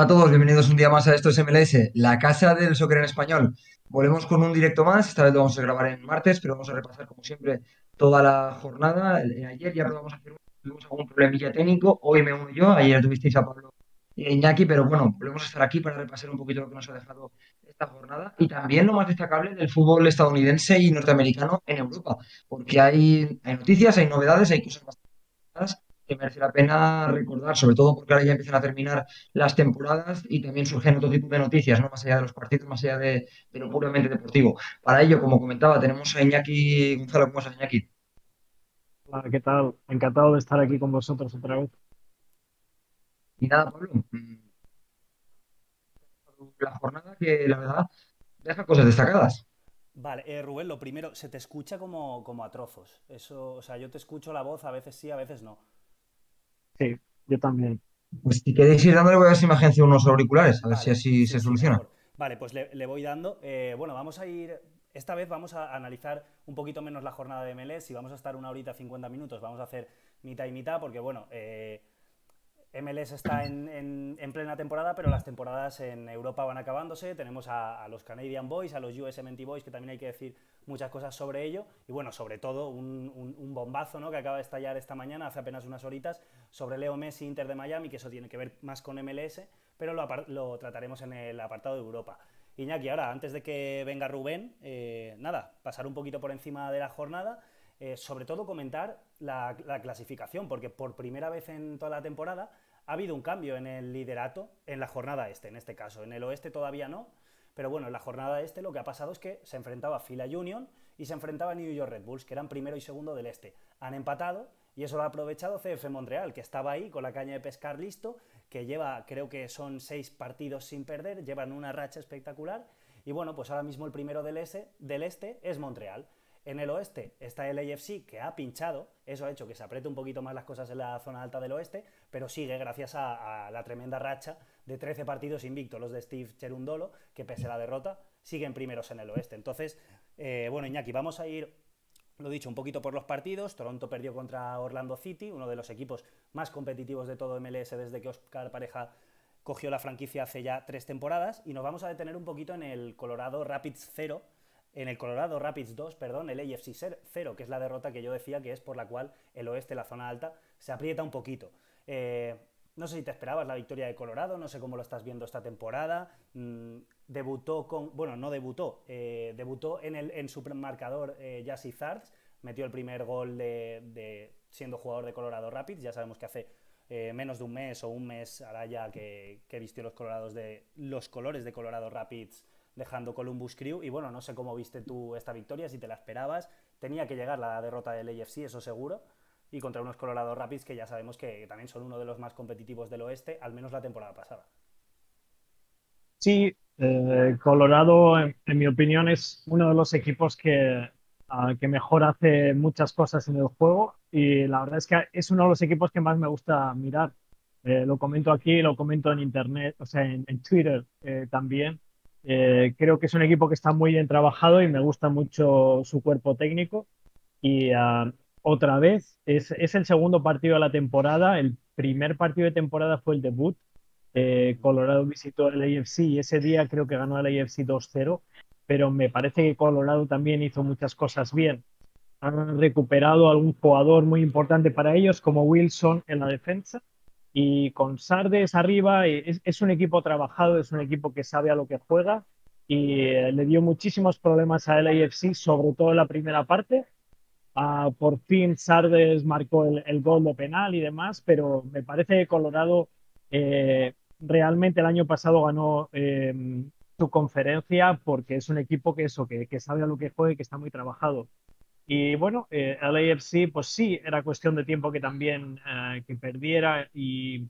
Hola a todos, bienvenidos un día más a Esto es MLS, la casa del soccer en español. Volvemos con un directo más, esta vez lo vamos a grabar en martes, pero vamos a repasar como siempre toda la jornada. Ayer ya probamos a hacer tuvimos algún problemilla técnico, hoy me uno yo, ayer tuvisteis a Pablo y a Iñaki, pero bueno, volvemos a estar aquí para repasar un poquito lo que nos ha dejado esta jornada y también lo más destacable del fútbol estadounidense y norteamericano en Europa, porque hay, hay noticias, hay novedades, hay cosas bastante que merece la pena recordar, sobre todo porque ahora ya empiezan a terminar las temporadas y también surgen otro tipo de noticias, ¿no? Más allá de los partidos, más allá de, de lo puramente deportivo. Para ello, como comentaba, tenemos a Iñaki Gonzalo. ¿Cómo estás, Iñaki? Hola, ¿qué tal? Encantado de estar aquí con vosotros otra vez. Y nada, Pablo, mm, la jornada que la verdad deja cosas destacadas. Vale, eh, Rubén, lo primero, se te escucha como, como a trozos. Eso, o sea, yo te escucho la voz, a veces sí, a veces no. Sí, yo también. Pues si queréis ir dándole, voy a ver si me agencio unos auriculares, a ver si así sí, se sí, soluciona. mejor. Vale, pues le, le voy dando. Eh, bueno, vamos a ir. Esta vez vamos a analizar un poquito menos la jornada de MLS. Si vamos a estar una horita 50 minutos, vamos a hacer mitad y mitad, porque bueno, eh, MLS está en, en- en plena temporada, pero las temporadas en Europa van acabándose. Tenemos a, los Canadian Boys, a los USMNT Boys, que también hay que decir muchas cosas sobre ello. Y bueno, sobre todo un, bombazo ¿no? que acaba de estallar esta mañana, hace apenas unas horitas, sobre Leo Messi, Inter de Miami, que eso tiene que ver más con MLS, pero lo, lo trataremos en el apartado de Europa. Iñaki, ahora, antes de que venga Rubén, eh, nada, pasar un poquito por encima de la jornada, eh, sobre todo comentar la, la clasificación, porque por primera vez en toda la temporada ha habido un cambio en el liderato en la jornada este, en este caso. En el oeste todavía no, pero bueno, en la jornada este lo que ha pasado es que se enfrentaba Fila Union y se enfrentaba New York Red Bulls, que eran primero y segundo del este. Han empatado y eso lo ha aprovechado CF Montreal, que estaba ahí con la caña de pescar listo, que lleva, creo que son seis partidos sin perder, llevan una racha espectacular. Y bueno, pues ahora mismo el primero del, este, del este es Montreal. En el oeste está el AFC que ha pinchado, eso ha hecho que se apriete un poquito más las cosas en la zona alta del oeste, pero sigue gracias a, la tremenda racha de 13 partidos invictos, los de Steve Cherundolo, que pese a la derrota siguen primeros en el oeste. Entonces, eh, bueno, Iñaki, vamos a ir, lo dicho, un poquito por los partidos. Toronto perdió contra Orlando City, uno de los equipos más competitivos de todo MLS desde que Oscar Pareja cogió la franquicia hace ya tres temporadas y nos vamos a detener un poquito en el Colorado Rapids 0, en el Colorado Rapids 2, perdón, el AFC 0, que es la derrota que yo decía que es por la cual el oeste, la zona alta, se aprieta un poquito. Eh, no sé si te esperabas la victoria de Colorado, no sé cómo lo estás viendo esta temporada. Mm, debutó con, bueno, no debutó, eh, debutó en, el, en su marcador eh, Jassy metió el primer gol de, siendo jugador de Colorado Rapids, ya sabemos que hace eh, menos de un mes o un mes hará ya que, que vistió los, colorados de, los colores de Colorado Rapids dejando Columbus Crew. Y bueno, no sé cómo viste tú esta victoria, si te la esperabas. Tenía que llegar la derrota del AFC, eso seguro. Y contra unos Colorado Rapids que ya sabemos que también son uno de los más competitivos del oeste, al menos la temporada pasada. Sí, eh, Colorado, en, mi opinión, es uno de los equipos que, uh, que mejor hace muchas cosas en el juego. Y la verdad es que es uno de los equipos que más me gusta mirar. Eh, lo comento aquí, lo comento en internet, o sea, en, en Twitter eh, también. Eh, creo que es un equipo que está muy bien trabajado y me gusta mucho su cuerpo técnico. Y uh, otra vez, es, es, el segundo partido de la temporada. El primer partido de temporada fue el debut. Eh, Colorado visitó el AFC y ese día creo que ganó el AFC 2-0. Pero me parece que Colorado también hizo muchas cosas bien. Han recuperado algún jugador muy importante para ellos, como Wilson en la defensa y con Sardes arriba es, es, un equipo trabajado, es un equipo que sabe a lo que juega y eh, le dio muchísimos problemas a LAFC, sobre todo en la primera parte. Uh, por fin Sardes marcó el, el, gol de penal y demás, pero me parece que Colorado eh, realmente el año pasado ganó eh, su conferencia porque es un equipo que eso, que, que sabe a lo que juega y que está muy trabajado. Y bueno, eh, el AFC, pues sí, era cuestión de tiempo que también eh, que perdiera y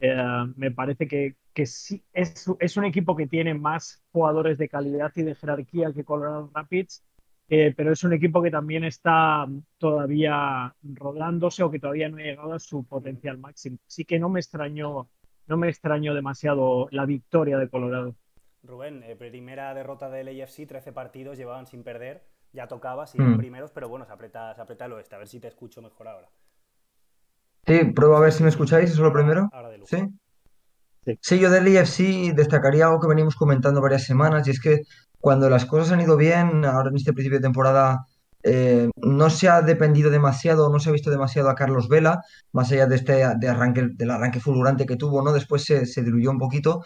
eh, me parece que, sí, es, un equipo que tiene más jugadores de calidad y de jerarquía que Colorado Rapids, eh, pero es un equipo que también está todavía rodándose o que todavía no ha llegado a su potencial máximo. Así que no me extrañó, no me extrañó demasiado la victoria de Colorado. Rubén, primera derrota del AFC, 13 partidos llevaban sin perder ya tocaba, siguen mm. primeros, pero bueno, se aprieta, se aprieta el oeste. A ver si te escucho mejor ahora. Sí, pruebo a ver si me escucháis, eso es lo primero. Ahora de lujo. Sí. Sí. yo del IFC destacaría algo que venimos comentando varias semanas y es que cuando las cosas han ido bien, ahora en este principio de temporada eh, no se ha dependido demasiado, no se ha visto demasiado a Carlos Vela, más allá de este de arranque, del arranque fulgurante que tuvo, ¿no? Después se, se diluyó un poquito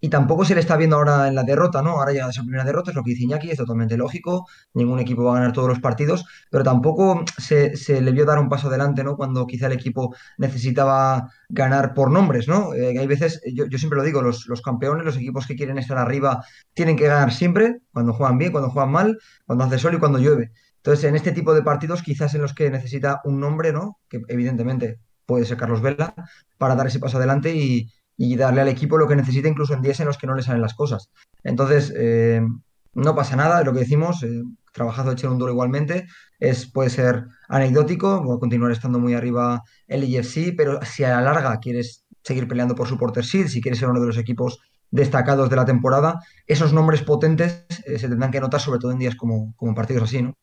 y tampoco se le está viendo ahora en la derrota, ¿no? Ahora llega esa primera derrota, es lo que dice Iñaki, es totalmente lógico, ningún equipo va a ganar todos los partidos, pero tampoco se, le vio dar un paso adelante, ¿no? Cuando quizá el equipo necesitaba ganar por nombres, ¿no? Eh, hay veces, yo, siempre lo digo, los, los, campeones, los equipos que quieren estar arriba, tienen que ganar siempre, cuando juegan bien, cuando juegan mal, cuando hace sol y cuando llueve. Entonces, en este tipo de partidos, quizás en los que necesita un nombre, ¿no? Que evidentemente puede ser Carlos Vela, para dar ese paso adelante y y darle al equipo lo que necesita incluso en días en los que no le salen las cosas. Entonces, eh, no pasa nada, lo que decimos, eh, trabajado echar un duro igualmente, es, puede ser anecdótico, va a continuar estando muy arriba el IFC, pero si a la larga quieres seguir peleando por Supporter Shield, si quieres ser uno de los equipos destacados de la temporada, esos nombres potentes eh, se tendrán que notar sobre todo en días como, como partidos así, ¿no?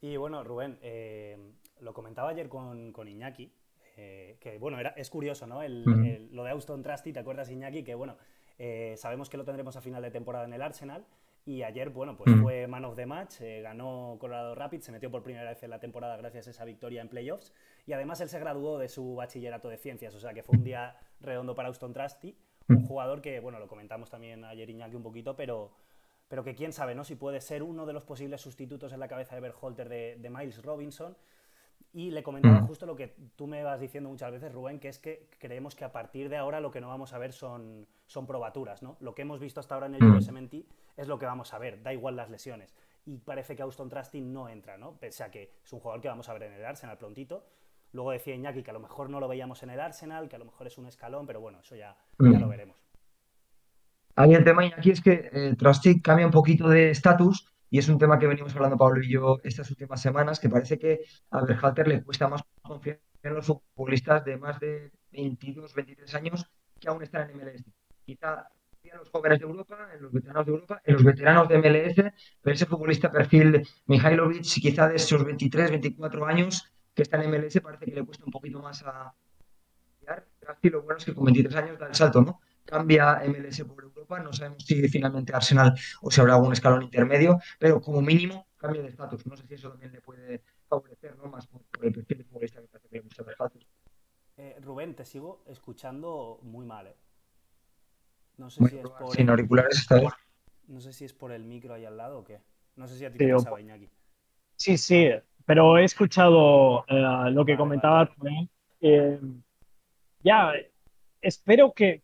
Y bueno, Rubén, eh, lo comentaba ayer con, con Iñaki, eh, que bueno, era, es curioso, ¿no? lo de Austin Trusty, ¿te acuerdas, Iñaki? Que bueno, eh, sabemos que lo tendremos a final de temporada en el Arsenal. Y ayer, bueno, pues fue man of the match, eh, ganó Colorado Rapids, se metió por primera vez en la temporada gracias a esa victoria en playoffs. Y además él se graduó de su bachillerato de ciencias, o sea que fue un día redondo para Austin Trusty, un jugador que, bueno, lo comentamos también ayer Iñaki un poquito, pero, pero que quién sabe, ¿no? Si puede ser uno de los posibles sustitutos en la cabeza de Berholter de, de Miles Robinson. Y le comentaba mm. justo lo que tú me vas diciendo muchas veces, Rubén, que es que creemos que a partir de ahora lo que no vamos a ver son, son probaturas, ¿no? Lo que hemos visto hasta ahora en el mm. USMNT es lo que vamos a ver, da igual las lesiones. Y parece que Austin Trusty no entra, ¿no? Pese a que es un jugador que vamos a ver en el Arsenal prontito. Luego decía Iñaki que a lo mejor no lo veíamos en el Arsenal, que a lo mejor es un escalón, pero bueno, eso ya, ya mm. lo veremos. Ahí el tema, Iñaki, es que eh, Trusty cambia un poquito de estatus y es un tema que venimos hablando Pablo y yo estas últimas semanas, que parece que a Berhalter le cuesta más confiar en los futbolistas de más de 22, 23 años que aún están en MLS. Quizá en los jóvenes de Europa, en los veteranos de Europa, en los veteranos de MLS, pero ese futbolista perfil Mihailovic, quizá de esos 23, 24 años que está en MLS, parece que le cuesta un poquito más a... Y lo bueno es que con 23 años da el salto, ¿no? cambia MLS por Europa. No sabemos si finalmente Arsenal o si habrá algún escalón intermedio, pero como mínimo cambio de estatus. No sé si eso también le puede favorecer, ¿no? Más por, el perfil de futbolista que parece que le gusta eh, Rubén, te sigo escuchando muy mal, ¿eh? No sé si es por. Sin auriculares está bien. No sé si es por el micro ahí al lado o qué. No sé si a ti te pasaba, Iñaki. Sí, sí, pero he escuchado eh, lo que comentaba eh, ya, espero que,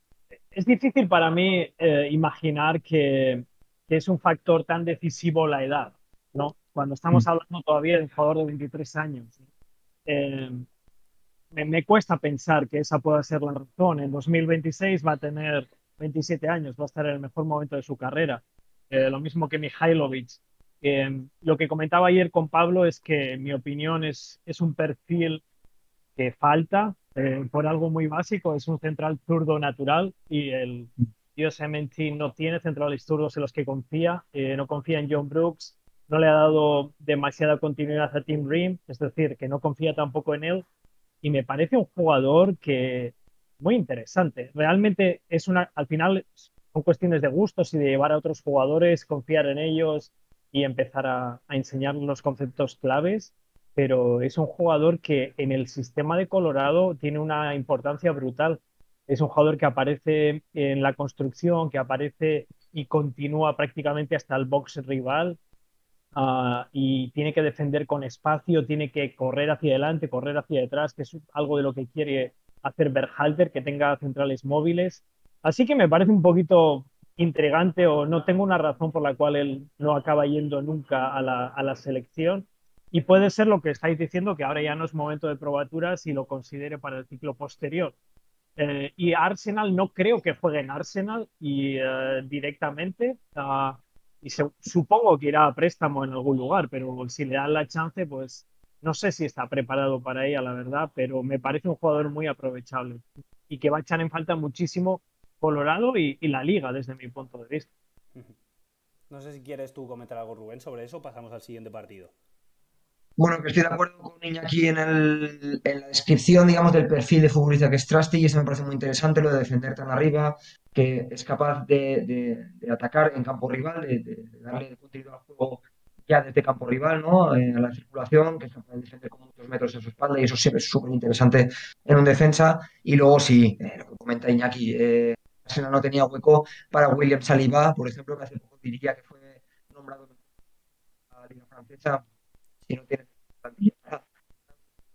es difícil para mí eh, imaginar que, es un factor tan decisivo la edad, ¿no? Cuando estamos mm. hablando todavía de un jugador de 23 años. Eh, me, cuesta pensar que esa pueda ser la razón. En 2026 va a tener 27 años, va a estar en el mejor momento de su carrera. Eh, lo mismo que Mihailovic. lo que comentaba ayer con Pablo es que, en mi opinión, es, es un perfil que falta eh, por algo muy básico, es un central zurdo natural y el Yosemite no tiene centrales zurdos en los que confía, eh, no confía en John Brooks, no le ha dado demasiada continuidad a Tim Ream, es decir, que no confía tampoco en él y me parece un jugador que muy interesante. Realmente es una, al final son cuestiones de gustos y de llevar a otros jugadores, confiar en ellos y empezar a, a enseñar los conceptos claves pero es un jugador que en el sistema de Colorado tiene una importancia brutal. Es un jugador que aparece en la construcción, que aparece y continúa prácticamente hasta el box rival ah, y tiene que defender con espacio, tiene que correr hacia adelante, correr hacia detrás, que es algo de lo que quiere hacer Berhalter, que tenga centrales móviles. Así que me parece un poquito intrigante o no tengo una razón por la cual él no acaba yendo nunca a la, a la selección y puede ser lo que estáis diciendo, que ahora ya no es momento de probaturas y lo considere para el ciclo posterior. Eh, y Arsenal no creo que juegue en Arsenal y eh, directamente. Uh, y supongo que irá a préstamo en algún lugar, pero si le dan la chance, pues no sé si está preparado para ella, la verdad, pero me parece un jugador muy aprovechable y que va a echar en falta muchísimo Colorado y, y la liga desde mi punto de vista. No sé si quieres tú comentar algo, Rubén, sobre eso. Pasamos al siguiente partido. Bueno, que estoy de acuerdo con Iñaki en, en la descripción, digamos, del perfil de futbolista que es Trusty y eso me parece muy interesante, lo de defender tan arriba, que es capaz de, atacar en campo rival, de, darle contenido al juego ya desde campo rival, ¿no? Eh, a la circulación, que es capaz de defender con muchos metros en su espalda, y eso siempre es súper interesante en un defensa. Y luego sí, eh, lo que comenta Iñaki, eh, no tenía hueco para William Saliba, por ejemplo, que hace poco diría que fue nombrado a la Liga Francesa, si no tiene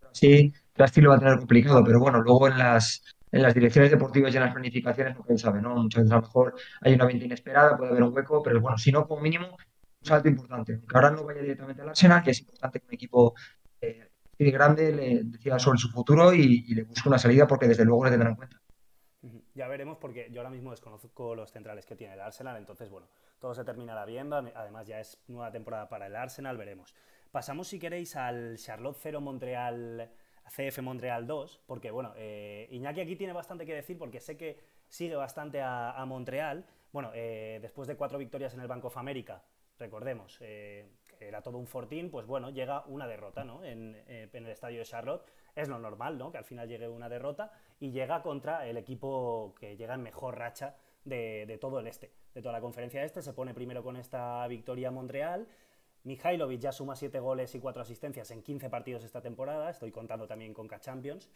así, Trasti lo va a tener complicado, pero bueno, luego en las en las direcciones deportivas y en las planificaciones nunca se sabe, ¿no? Muchas veces a lo mejor hay una venta inesperada, puede haber un hueco, pero bueno, si no, como mínimo, un salto importante. Aunque ahora no vaya directamente al Arsenal, que es importante que un equipo eh, grande le decida sobre su futuro y, le busque una salida porque desde luego le tendrán en cuenta. Ya veremos porque yo ahora mismo desconozco los centrales que tiene el Arsenal, entonces bueno, todo se terminará viendo, además ya es nueva temporada para el Arsenal, veremos. Pasamos si queréis al Charlotte 0 Montreal CF Montreal 2, porque bueno, eh, Iñaki aquí tiene bastante que decir porque sé que sigue bastante a, Montreal. Bueno, eh, después de cuatro victorias en el Bank of America, recordemos, eh, era todo un fortín, pues bueno, llega una derrota ¿no? en, el estadio de Charlotte. Es lo normal, ¿no? Que al final llegue una derrota y llega contra el equipo que llega en mejor racha de, de todo el este, de toda la conferencia este. Se pone primero con esta victoria Montreal Mihailovic ya suma 7 goles y 4 asistencias en 15 partidos esta temporada, estoy contando también con K-Champions,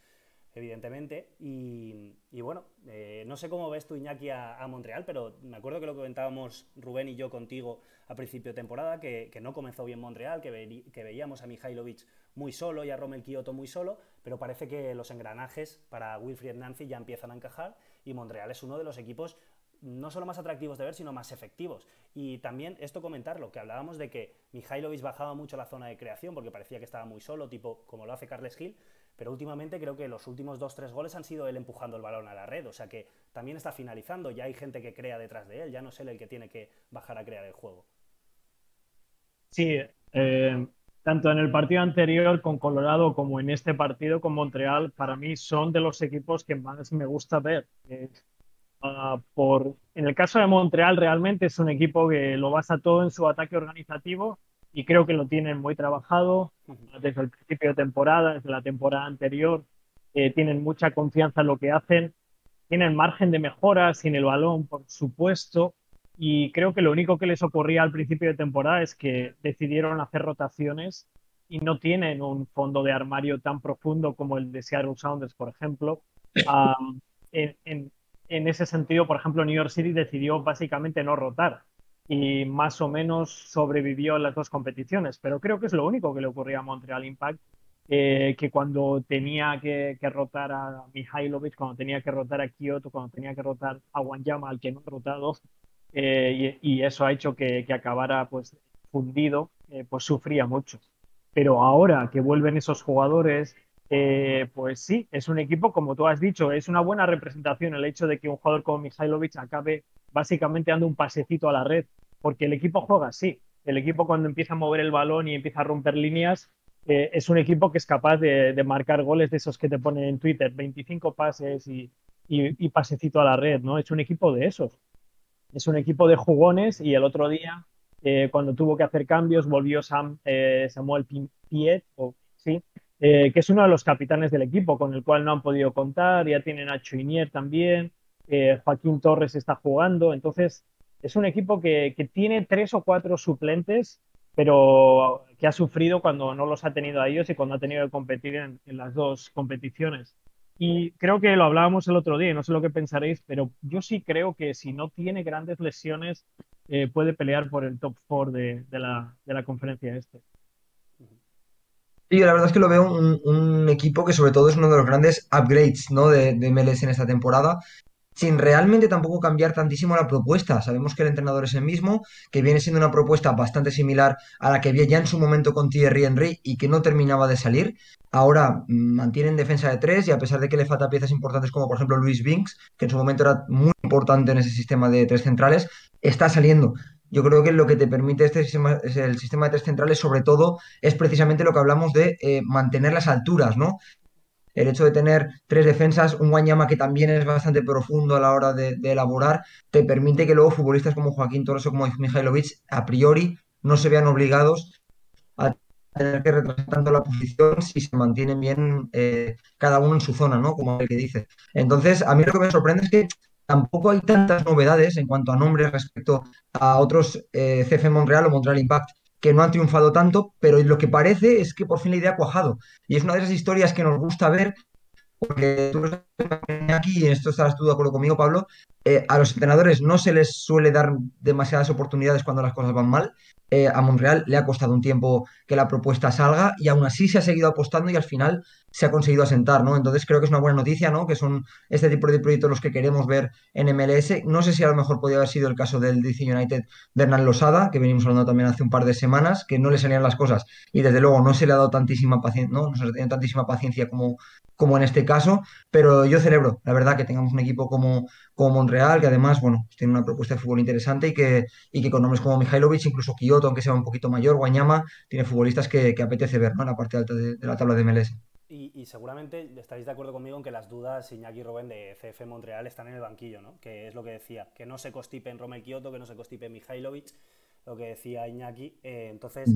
evidentemente. Y, bueno, eh, no sé cómo ves tú, Iñaki, a, Montreal, pero me acuerdo que lo comentábamos Rubén y yo contigo a principio de temporada, que, no comenzó bien Montreal, que, que, veíamos a Mihailovic muy solo y a Romel Kioto muy solo, pero parece que los engranajes para Wilfried Nancy ya empiezan a encajar y Montreal es uno de los equipos no solo más atractivos de ver, sino más efectivos. Y también esto comentarlo, que hablábamos de que Mihailovic bajaba mucho la zona de creación porque parecía que estaba muy solo, tipo como lo hace Carles Gil, pero últimamente creo que los últimos dos, tres goles han sido él empujando el balón a la red, o sea que también está finalizando, ya hay gente que crea detrás de él, ya no es él el que tiene que bajar a crear el juego. Sí, eh, tanto en el partido anterior con Colorado como en este partido con Montreal, para mí son de los equipos que más me gusta ver. Ah, por, en el caso de Montreal, realmente es un equipo que lo basa todo en su ataque organizativo y creo que lo tienen muy trabajado desde el principio de temporada, desde la temporada anterior. Eh, tienen mucha confianza en lo que hacen, tienen margen de mejora sin el balón, por supuesto. Y creo que lo único que les ocurría al principio de temporada es que decidieron hacer rotaciones y no tienen un fondo de armario tan profundo como el de Seattle Sounders, por ejemplo. Ah, en, en ese sentido, por ejemplo, New York City decidió básicamente no rotar y más o menos sobrevivió en las dos competiciones, pero creo que es lo único que le ocurría a Montreal Impact, eh, que cuando tenía que, rotar a Mihailovic, cuando tenía que rotar a Kyoto, cuando tenía que rotar a Wanyama, al que no ha rotado, eh, y, eso ha hecho que, acabara pues fundido, eh, pues sufría mucho. Pero ahora que vuelven esos jugadores, eh, pues sí, es un equipo, como tú has dicho, es una buena representación el hecho de que un jugador como Mihailovic acabe básicamente dando un pasecito a la red, porque el equipo juega así. El equipo cuando empieza a mover el balón y empieza a romper líneas, eh, es un equipo que es capaz de, marcar goles de esos que te ponen en Twitter, 25 pases y, pasecito a la red, ¿no? Es un equipo de esos. Es un equipo de jugones y el otro día, eh, cuando tuvo que hacer cambios, volvió Sam, Samuel Piet, o, eh, que es uno de los capitanes del equipo, con el cual no han podido contar. Ya tienen a Chuinier también, eh, Joaquín Torres está jugando. Entonces, es un equipo que, tiene tres o cuatro suplentes, pero que ha sufrido cuando no los ha tenido a ellos y cuando ha tenido que competir en, las dos competiciones. Y creo que lo hablábamos el otro día, no sé lo que pensaréis, pero yo sí creo que si no tiene grandes lesiones, eh, puede pelear por el top four de, la, de la conferencia este. Sí, la verdad es que lo veo un, equipo que sobre todo es uno de los grandes upgrades ¿no? de, de MLS en esta temporada, sin realmente tampoco cambiar tantísimo la propuesta. Sabemos que el entrenador es el mismo, que viene siendo una propuesta bastante similar a la que había ya en su momento con Thierry Henry y que no terminaba de salir. Ahora mm, mantienen defensa de tres y a pesar de que le falta piezas importantes como por ejemplo Luis Binks, que en su momento era muy importante en ese sistema de tres centrales, está saliendo. Yo creo que lo que te permite este sistema, el sistema de tres centrales, sobre todo, es precisamente lo que hablamos de eh, mantener las alturas, ¿no? El hecho de tener tres defensas, un Guanyama que también es bastante profundo a la hora de, elaborar, te permite que luego futbolistas como Joaquín Torres o como Mihailovic, a priori, no se vean obligados a tener que retrasar tanto la posición si se mantienen bien eh, cada uno en su zona, ¿no? Como el que dice. Entonces, a mí lo que me sorprende es que tampoco hay tantas novedades en cuanto a nombres respecto a otros eh, CF Montreal o Montreal Impact que no han triunfado tanto, pero lo que parece es que por fin la idea ha cuajado. Y es una de esas historias que nos gusta ver, porque tú aquí, y en esto estarás tú de acuerdo conmigo, Pablo, eh, a los entrenadores no se les suele dar demasiadas oportunidades cuando las cosas van mal. Eh, a Monreal le ha costado un tiempo que la propuesta salga y aún así se ha seguido apostando y al final se ha conseguido asentar, ¿no? Entonces creo que es una buena noticia, ¿no? Que son este tipo de proyectos los que queremos ver en MLS. No sé si a lo mejor podría haber sido el caso del DC United de Hernán Losada, que venimos hablando también hace un par de semanas, que no le salían las cosas y desde luego no se le ha dado tantísima paciencia, ¿no? No se le ha tenido tantísima paciencia como, como en este caso, pero yo celebro, la verdad, que tengamos un equipo como, como Montreal, que además, bueno, pues tiene una propuesta de fútbol interesante y que, y que con nombres como Mihailovic, incluso Kyoto, aunque sea un poquito mayor, Guanyama, tiene futbolistas que, apetece ver, ¿no? En la parte alta de, la tabla de MLS. Y, seguramente estaréis de acuerdo conmigo en que las dudas Iñaki y Robben de CF Montreal están en el banquillo, ¿no? Que es lo que decía, que no se constipe en Romel Kyoto, que no se constipe en Mihailovic, lo que decía Iñaki. Eh, entonces,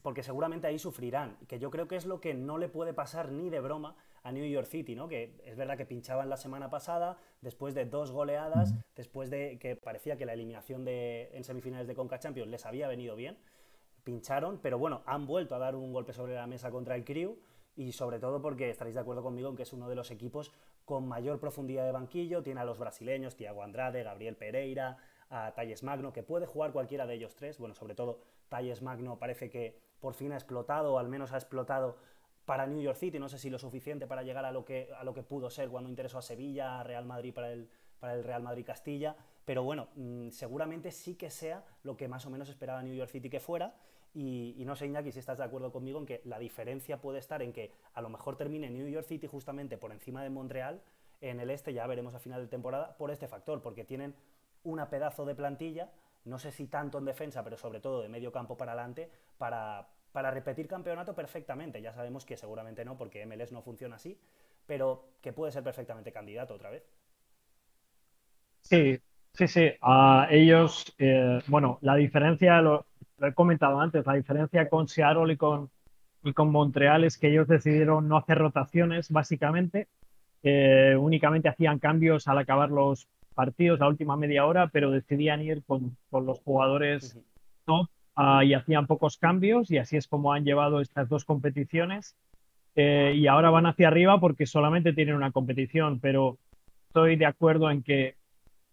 porque seguramente ahí sufrirán, que yo creo que es lo que no le puede pasar ni de broma a New York City, ¿no? Que es verdad que pinchaban la semana pasada, después de dos goleadas, después de que parecía que la eliminación de, en semifinales de Conca Champions les había venido bien, pincharon, pero bueno, han vuelto a dar un golpe sobre la mesa contra el Crew y sobre todo porque estaréis de acuerdo conmigo en que es uno de los equipos con mayor profundidad de banquillo, tiene a los brasileños, Thiago Andrade, Gabriel Pereira, a Talles Magno, que puede jugar cualquiera de ellos tres, bueno, sobre todo Talles Magno parece que por fin ha explotado, o al menos ha explotado para New York City, no sé si lo suficiente para llegar a lo que, a lo que pudo ser cuando interesó a Sevilla, a Real Madrid para el, para el Real Madrid Castilla, pero bueno, mm, seguramente sí que sea lo que más o menos esperaba New York City que fuera. Y, no sé, Iñaki, si estás de acuerdo conmigo en que la diferencia puede estar en que a lo mejor termine New York City justamente por encima de Montreal, en el este ya veremos a final de temporada, por este factor, porque tienen una pedazo de plantilla, no sé si tanto en defensa, pero sobre todo de medio campo para adelante, para, para repetir campeonato perfectamente. Ya sabemos que seguramente no, porque MLS no funciona así, pero que puede ser perfectamente candidato otra vez. Sí, sí, sí. A ellos, eh, bueno, la diferencia, lo, he comentado antes, la diferencia con Seattle y con, y con Montreal es que ellos decidieron no hacer rotaciones, básicamente. Eh, únicamente hacían cambios al acabar los partidos, la última media hora, pero decidían ir con, con los jugadores top Ah, y hacían pocos cambios y así es como han llevado estas dos competiciones. Eh, y ahora van hacia arriba porque solamente tienen una competición, pero estoy de acuerdo en que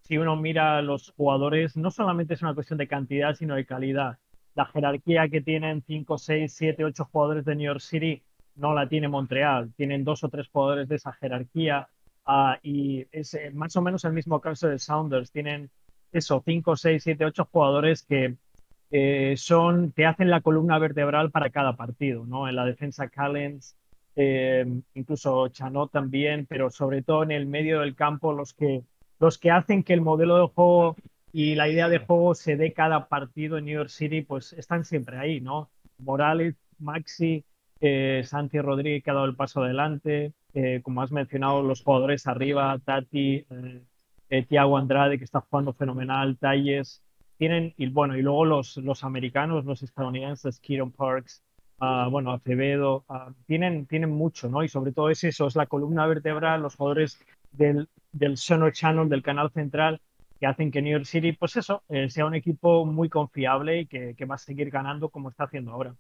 si uno mira a los jugadores, no solamente es una cuestión de cantidad, sino de calidad. La jerarquía que tienen 5, 6, 7, 8 jugadores de New York City no la tiene Montreal. Tienen dos o tres jugadores de esa jerarquía ah, y es eh, más o menos el mismo caso de Sounders. Tienen eso, 5, 6, 7, 8 jugadores que eh, son, te hacen la columna vertebral para cada partido, ¿no? En la defensa Callens, eh, incluso Chanot también, pero sobre todo en el medio del campo, los que, los que hacen que el modelo de juego y la idea de juego se dé cada partido en New York City, pues están siempre ahí, ¿no? Morales, Maxi, eh, Santi Rodríguez que ha dado el paso adelante, como has mencionado, los jugadores arriba, Tati, Tiago Andrade que está jugando fenomenal, Talles, tienen, y bueno, y luego los, los americanos, los estadounidenses, Kieron Parks, uh, bueno, Acevedo, uh, tienen, tienen mucho, ¿no? Y sobre todo es eso, es la columna vertebral, los jugadores del, del Sonar Channel, del canal central, que hacen que New York City, pues eso, eh, sea un equipo muy confiable y que, va a seguir ganando como está haciendo ahora.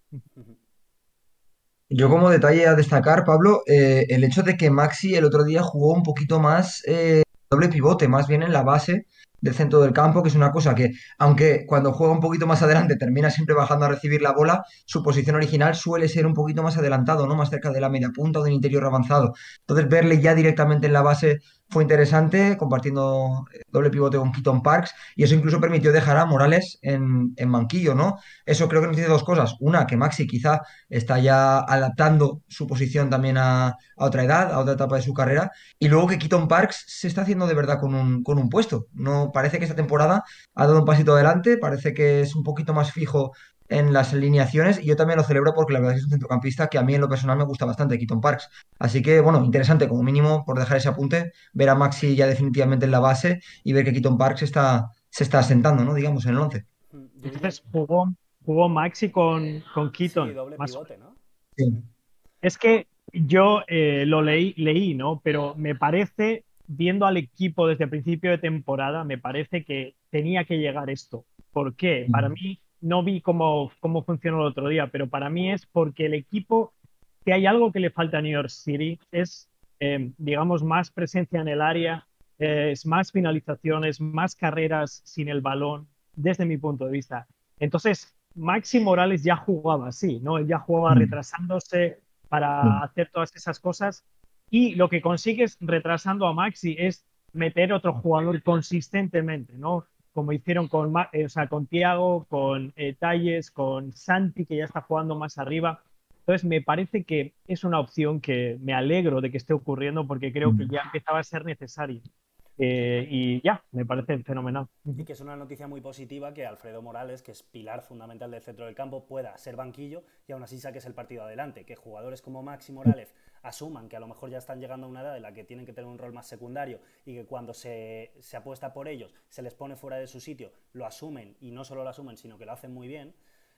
Yo como detalle a destacar, Pablo, eh, el hecho de que Maxi el otro día jugó un poquito más eh, doble pivote, más bien en la base, del centro del campo, que es una cosa que, aunque cuando juega un poquito más adelante termina siempre bajando a recibir la bola, su posición original suele ser un poquito más adelantado, ¿no? Más cerca de la media punta o del interior avanzado. Entonces, verle ya directamente en la base fue interesante, compartiendo eh, doble pivote con Keaton Parks, y eso incluso permitió dejar a Morales en, en banquillo, ¿no? Eso creo que nos dice dos cosas. Una, que Maxi quizá está ya adaptando su posición también a, otra edad, a otra etapa de su carrera, y luego que Keaton Parks se está haciendo de verdad con un, con un puesto. No, parece que esta temporada ha dado un pasito adelante, parece que es un poquito más fijo en las alineaciones y yo también lo celebro porque la verdad es que es un centrocampista que a mí en lo personal me gusta bastante, Keaton Parks. Así que, bueno, interesante como mínimo por dejar ese apunte, ver a Maxi ya definitivamente en la base y ver que Keaton Parks está, se está asentando, ¿no? Digamos, en el 11. Entonces jugó, jugó Maxi con, con Keaton. doble pivote, ¿no? Es que yo eh, lo leí, leí, ¿no? Pero me parece viendo al equipo desde el principio de temporada, me parece que tenía que llegar esto. ¿Por qué? Para mí, no vi cómo, cómo funcionó el otro día, pero para mí es porque el equipo, que hay algo que le falta a New York City, es, eh, digamos, más presencia en el área, eh, es más finalizaciones, más carreras sin el balón, desde mi punto de vista. Entonces, Maxi Morales ya jugaba así, ¿no? Él ya jugaba mm. retrasándose para mm. hacer todas esas cosas y lo que consigues retrasando a Maxi es meter otro jugador consistentemente, ¿no? Como hicieron con, eh, o sea, con Tiago, con eh, Talles, con Santi, que ya está jugando más arriba. Entonces, me parece que es una opción que me alegro de que esté ocurriendo porque creo que mm. ya empezaba a ser necesario. Eh, y ya, me parece fenomenal. Y que es una noticia muy positiva que Alfredo Morales, que es pilar fundamental del centro del campo, pueda ser banquillo y aún así saques el partido adelante. Que jugadores como Maxi Morales asuman que a lo mejor ya están llegando a una edad en la que tienen que tener un rol más secundario y que cuando se, se apuesta por ellos se les pone fuera de su sitio, lo asumen y no solo lo asumen, sino que lo hacen muy bien.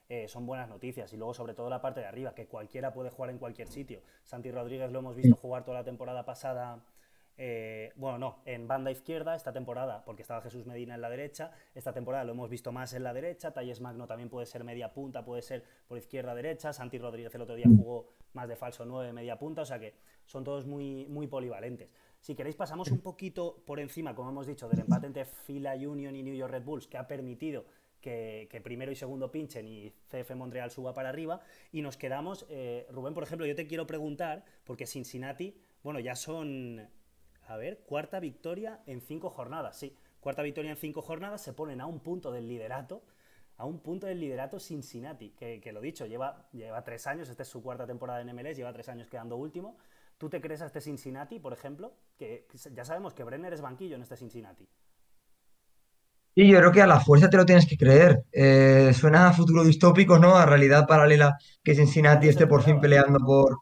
Eh, son buenas noticias. Y luego, sobre todo, la parte de arriba, que cualquiera puede jugar en cualquier sitio. Santi Rodríguez lo hemos visto jugar toda la temporada pasada eh, bueno, no, en banda izquierda esta temporada, porque estaba Jesús Medina en la derecha, esta temporada lo hemos visto más en la derecha, Talles Magno también puede ser media punta, puede ser por izquierda derecha, Santi Rodríguez el otro día jugó más de falso 9, media punta, o sea que son todos muy, muy polivalentes. Si queréis pasamos un poquito por encima, como hemos dicho, del empate entre Fila Union y New York Red Bulls, que ha permitido que, primero y segundo pinchen y CF Montreal suba para arriba, y nos quedamos, eh, Rubén, por ejemplo, yo te quiero preguntar, porque Cincinnati, bueno, ya son a ver, cuarta victoria en cinco jornadas, sí. Cuarta victoria en cinco jornadas, se ponen a un punto del liderato, a un punto del liderato Cincinnati, que, que lo dicho, lleva, lleva tres años, esta es su cuarta temporada en MLS, lleva tres años quedando último. ¿Tú te crees a este Cincinnati, por ejemplo? Que ya sabemos que Brenner es banquillo en este Cincinnati. Y yo creo que a la fuerza te lo tienes que creer. Eh, suena a futuro distópico, ¿no? A realidad paralela que Cincinnati esté por fin peleando por,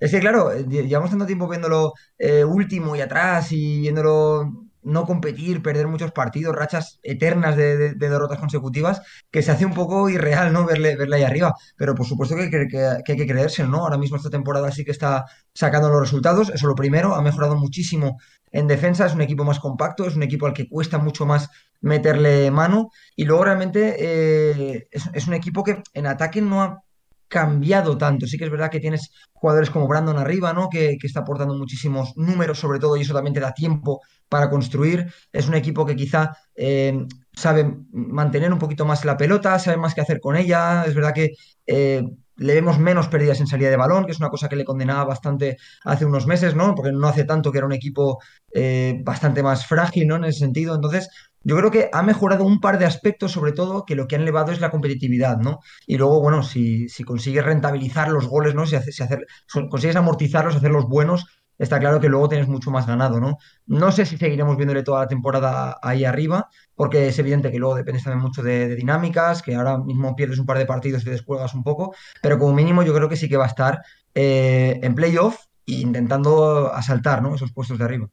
es que, claro, eh, llevamos tanto tiempo viéndolo eh, último y atrás y viéndolo no competir, perder muchos partidos, rachas eternas de, derrotas consecutivas, que se hace un poco irreal, ¿no? Verle, verle ahí arriba. Pero por supuesto que, hay que creerse, ¿no? Ahora mismo esta temporada sí que está sacando los resultados. Eso lo primero, ha mejorado muchísimo en defensa, es un equipo más compacto, es un equipo al que cuesta mucho más meterle mano. Y luego realmente eh, es un equipo que en ataque no ha cambiado tanto. Sí que es verdad que tienes jugadores como Brandon arriba, ¿no? Que, está aportando muchísimos números, sobre todo, y eso también te da tiempo para construir. Es un equipo que quizá eh, sabe mantener un poquito más la pelota, sabe más qué hacer con ella. Es verdad que eh, le vemos menos pérdidas en salida de balón, que es una cosa que le condenaba bastante hace unos meses, ¿no? Porque no hace tanto que era un equipo eh, bastante más frágil, ¿no? En ese sentido. Entonces, yo creo que ha mejorado un par de aspectos, sobre todo, que lo que han elevado es la competitividad, ¿no? Y luego, bueno, si, si consigues rentabilizar los goles, ¿no? Si, si hacer, consigues amortizarlos, hacerlos buenos, está claro que luego tienes mucho más ganado, ¿no? No sé si seguiremos viéndole toda la temporada ahí arriba, porque es evidente que luego depende también mucho de, dinámicas, que ahora mismo pierdes un par de partidos y te descuelgas un poco, pero como mínimo yo creo que sí que va a estar eh, en playoff e intentando asaltar, ¿no? Esos puestos de arriba.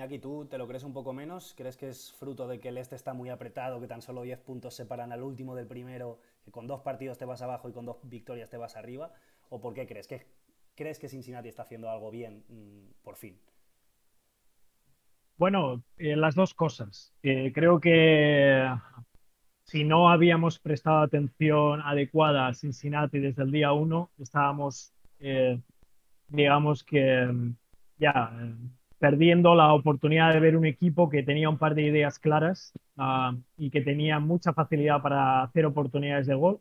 Iñaki, ¿tú te lo crees un poco menos? ¿Crees que es fruto de que el este está muy apretado, que tan solo 10 puntos separan al último del primero, que con dos partidos te vas abajo y con dos victorias te vas arriba? ¿O por qué crees? que ¿Crees que Cincinnati está haciendo algo bien mm, por fin? Bueno, eh, las dos cosas. Eh, creo que si no habíamos prestado atención adecuada a Cincinnati desde el día uno, estábamos, eh, digamos que mm, ya perdiendo la oportunidad de ver un equipo que tenía un par de ideas claras ah, y que tenía mucha facilidad para hacer oportunidades de gol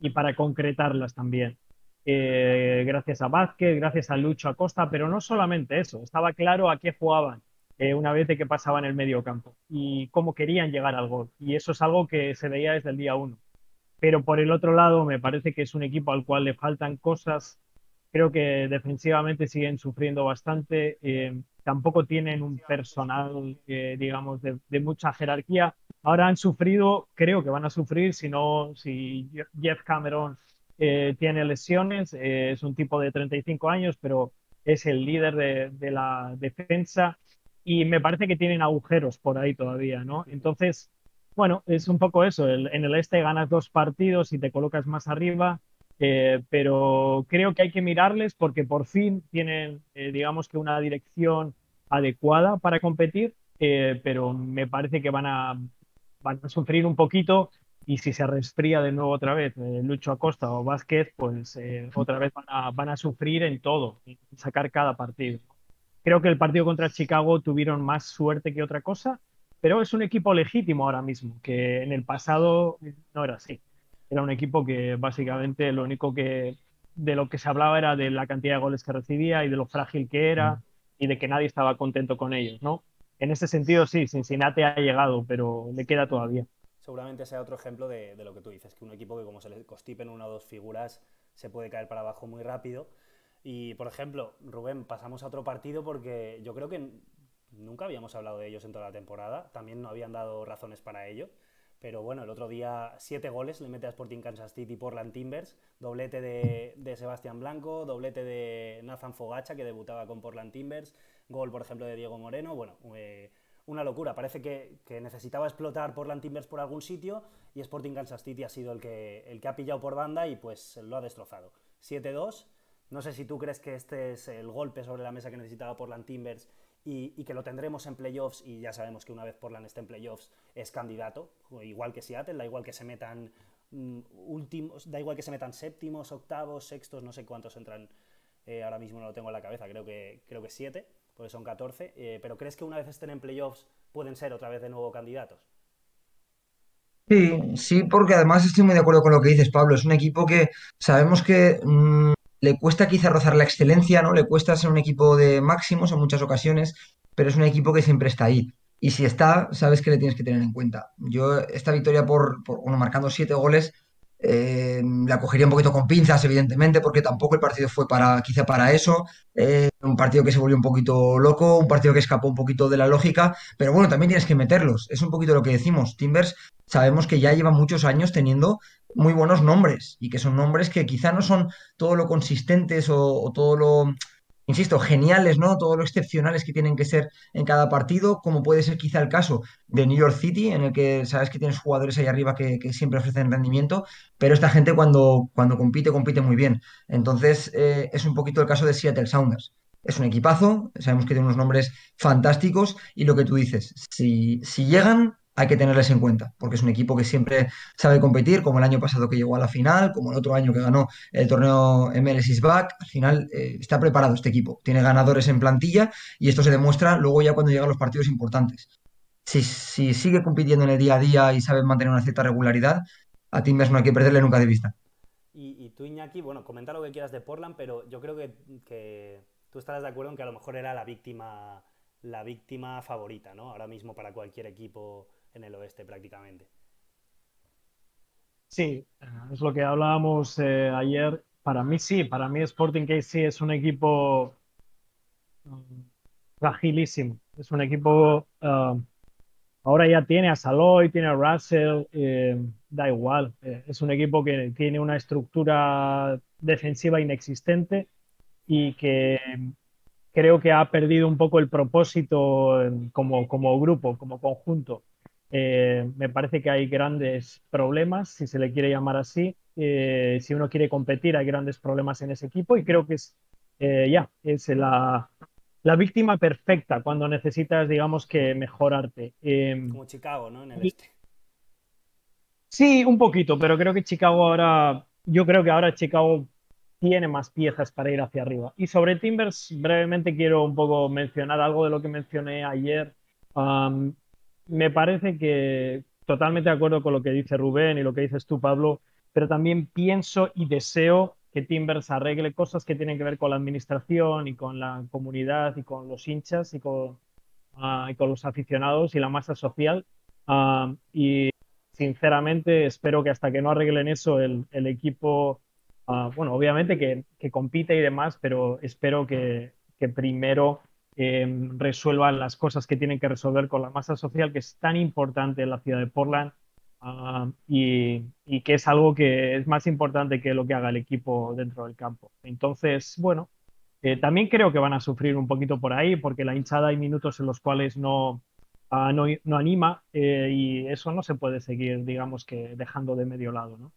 y para concretarlas también. Eh, gracias a Vázquez, gracias a Lucho Acosta, pero no solamente eso, estaba claro a qué jugaban eh, una vez de que pasaban el medio campo y cómo querían llegar al gol. Y eso es algo que se veía desde el día uno. Pero por el otro lado, me parece que es un equipo al cual le faltan cosas. Creo que defensivamente siguen sufriendo bastante. Eh, tampoco tienen un personal, eh, digamos, de, mucha jerarquía. Ahora han sufrido, creo que van a sufrir, si no, si Jeff Cameron eh, tiene lesiones, eh, es un tipo de 35 años, pero es el líder de, la defensa y me parece que tienen agujeros por ahí todavía, ¿no? Entonces, bueno, es un poco eso, en el este ganas dos partidos y te colocas más arriba, pero creo que hay que mirarles porque por fin tienen, digamos que una dirección adecuada para competir, eh, pero me parece que van a, van a sufrir un poquito y si se resfría de nuevo otra vez eh, Lucho Acosta o Vázquez, pues eh, otra vez van a, van a sufrir en todo, en sacar cada partido. Creo que el partido contra Chicago tuvieron más suerte que otra cosa, pero es un equipo legítimo ahora mismo, que en el pasado no era así. Era un equipo que básicamente lo único que de lo que se hablaba era de la cantidad de goles que recibía y de lo frágil que era y de que nadie estaba contento con ellos, ¿no? En ese sentido sí, Cincinnati ha llegado, pero le queda todavía. Seguramente sea otro ejemplo de, de lo que tú dices, que un equipo que como se le constipen una o dos figuras se puede caer para abajo muy rápido. Y, por ejemplo, Rubén, pasamos a otro partido porque yo creo que nunca habíamos hablado de ellos en toda la temporada, también no habían dado razones para ello. Pero bueno, el otro día siete goles le mete a Sporting Kansas City Portland Timbers, doblete de, Sebastián Blanco, doblete de Nathan Fogacha, que debutaba con Portland Timbers, gol, por ejemplo, de Diego Moreno. Bueno, eh, una locura. Parece que, necesitaba explotar Portland Timbers por algún sitio y Sporting Kansas City ha sido el que, el que ha pillado por banda y pues lo ha destrozado. 7-2. No sé si tú crees que este es el golpe sobre la mesa que necesitaba Portland Timbers y, que lo tendremos en playoffs y ya sabemos que una vez Portland esté en playoffs es candidato, igual que Seattle, da igual que se metan mm, últimos, da igual que se metan séptimos, octavos, sextos, no sé cuántos entran, eh, ahora mismo no lo tengo en la cabeza, creo que, creo que siete, porque son 14, eh, pero ¿crees que una vez estén en playoffs pueden ser otra vez de nuevo candidatos? Sí, sí, porque además estoy muy de acuerdo con lo que dices, Pablo. Es un equipo que sabemos que mm, le cuesta quizá rozar la excelencia, ¿no? Le cuesta ser un equipo de máximos en muchas ocasiones, pero es un equipo que siempre está ahí. Y si está, sabes que le tienes que tener en cuenta. Yo, esta victoria por, por bueno, marcando siete goles, eh, la cogería un poquito con pinzas, evidentemente, porque tampoco el partido fue para, quizá para eso. Eh, un partido que se volvió un poquito loco, un partido que escapó un poquito de la lógica, pero bueno, también tienes que meterlos. Es un poquito lo que decimos. Timbers sabemos que ya lleva muchos años teniendo muy buenos nombres y que son nombres que quizá no son todo lo consistentes o, todo lo, insisto, geniales, ¿no? Todo lo excepcionales que tienen que ser en cada partido, como puede ser quizá el caso de New York City, en el que sabes que tienes jugadores ahí arriba que, siempre ofrecen rendimiento, pero esta gente cuando, cuando compite, compite muy bien. Entonces, eh, es un poquito el caso de Seattle Sounders. Es un equipazo, sabemos que tiene unos nombres fantásticos y lo que tú dices, si, si llegan, hay que tenerles en cuenta, porque es un equipo que siempre sabe competir, como el año pasado que llegó a la final, como el otro año que ganó el torneo MLS Back. Al final eh, está preparado este equipo, tiene ganadores en plantilla y esto se demuestra luego ya cuando llegan los partidos importantes. Si, sigue compitiendo en el día a día y sabe mantener una cierta regularidad, a Timbers no hay que perderle nunca de vista. Y, tú, Iñaki, bueno, comenta lo que quieras de Portland, pero yo creo que, que tú estarás de acuerdo en que a lo mejor era la víctima, la víctima favorita, ¿no? Ahora mismo para cualquier equipo en el oeste prácticamente. Sí, eh, es lo que hablábamos eh, ayer. Para mí sí, para mí Sporting KC es un equipo mm, fragilísimo. Es un equipo, uh, ahora ya tiene a Saloy, tiene a Russell, eh, da igual. es un equipo que tiene una estructura defensiva inexistente y que creo que ha perdido un poco el propósito como, como grupo, como conjunto. Eh, me parece que hay grandes problemas, si se le quiere llamar así. Eh, si uno quiere competir, hay grandes problemas en ese equipo y creo que es eh, ya, es la, la, víctima perfecta cuando necesitas, digamos, que mejorarte. Como Chicago, ¿no? En el este. Sí, un poquito, pero creo que Chicago ahora, yo creo que ahora Chicago tiene más piezas para ir hacia arriba. Y sobre Timbers, brevemente quiero un poco mencionar algo de lo que mencioné ayer me parece que totalmente de acuerdo con lo que dice Rubén y lo que dices tú, Pablo, pero también pienso y deseo que Timbers arregle cosas que tienen que ver con la administración y con la comunidad y con los hinchas y con, ah, los aficionados y la masa social. Ah, y sinceramente espero que hasta que no arreglen eso el, equipo, ah, bueno, obviamente que, compite y demás, pero espero que primero Em, resuelvan las cosas que tienen que resolver con la masa social, que es tan importante en la ciudad de Portland ah, y, que es algo que es más importante que lo que haga el equipo dentro del campo. Entonces, bueno, eh, también creo que van a sufrir un poquito por ahí, porque la hinchada hay minutos en los cuales no, ah, no, anima eh, y eso no se puede seguir, digamos que dejando de medio lado, ¿no?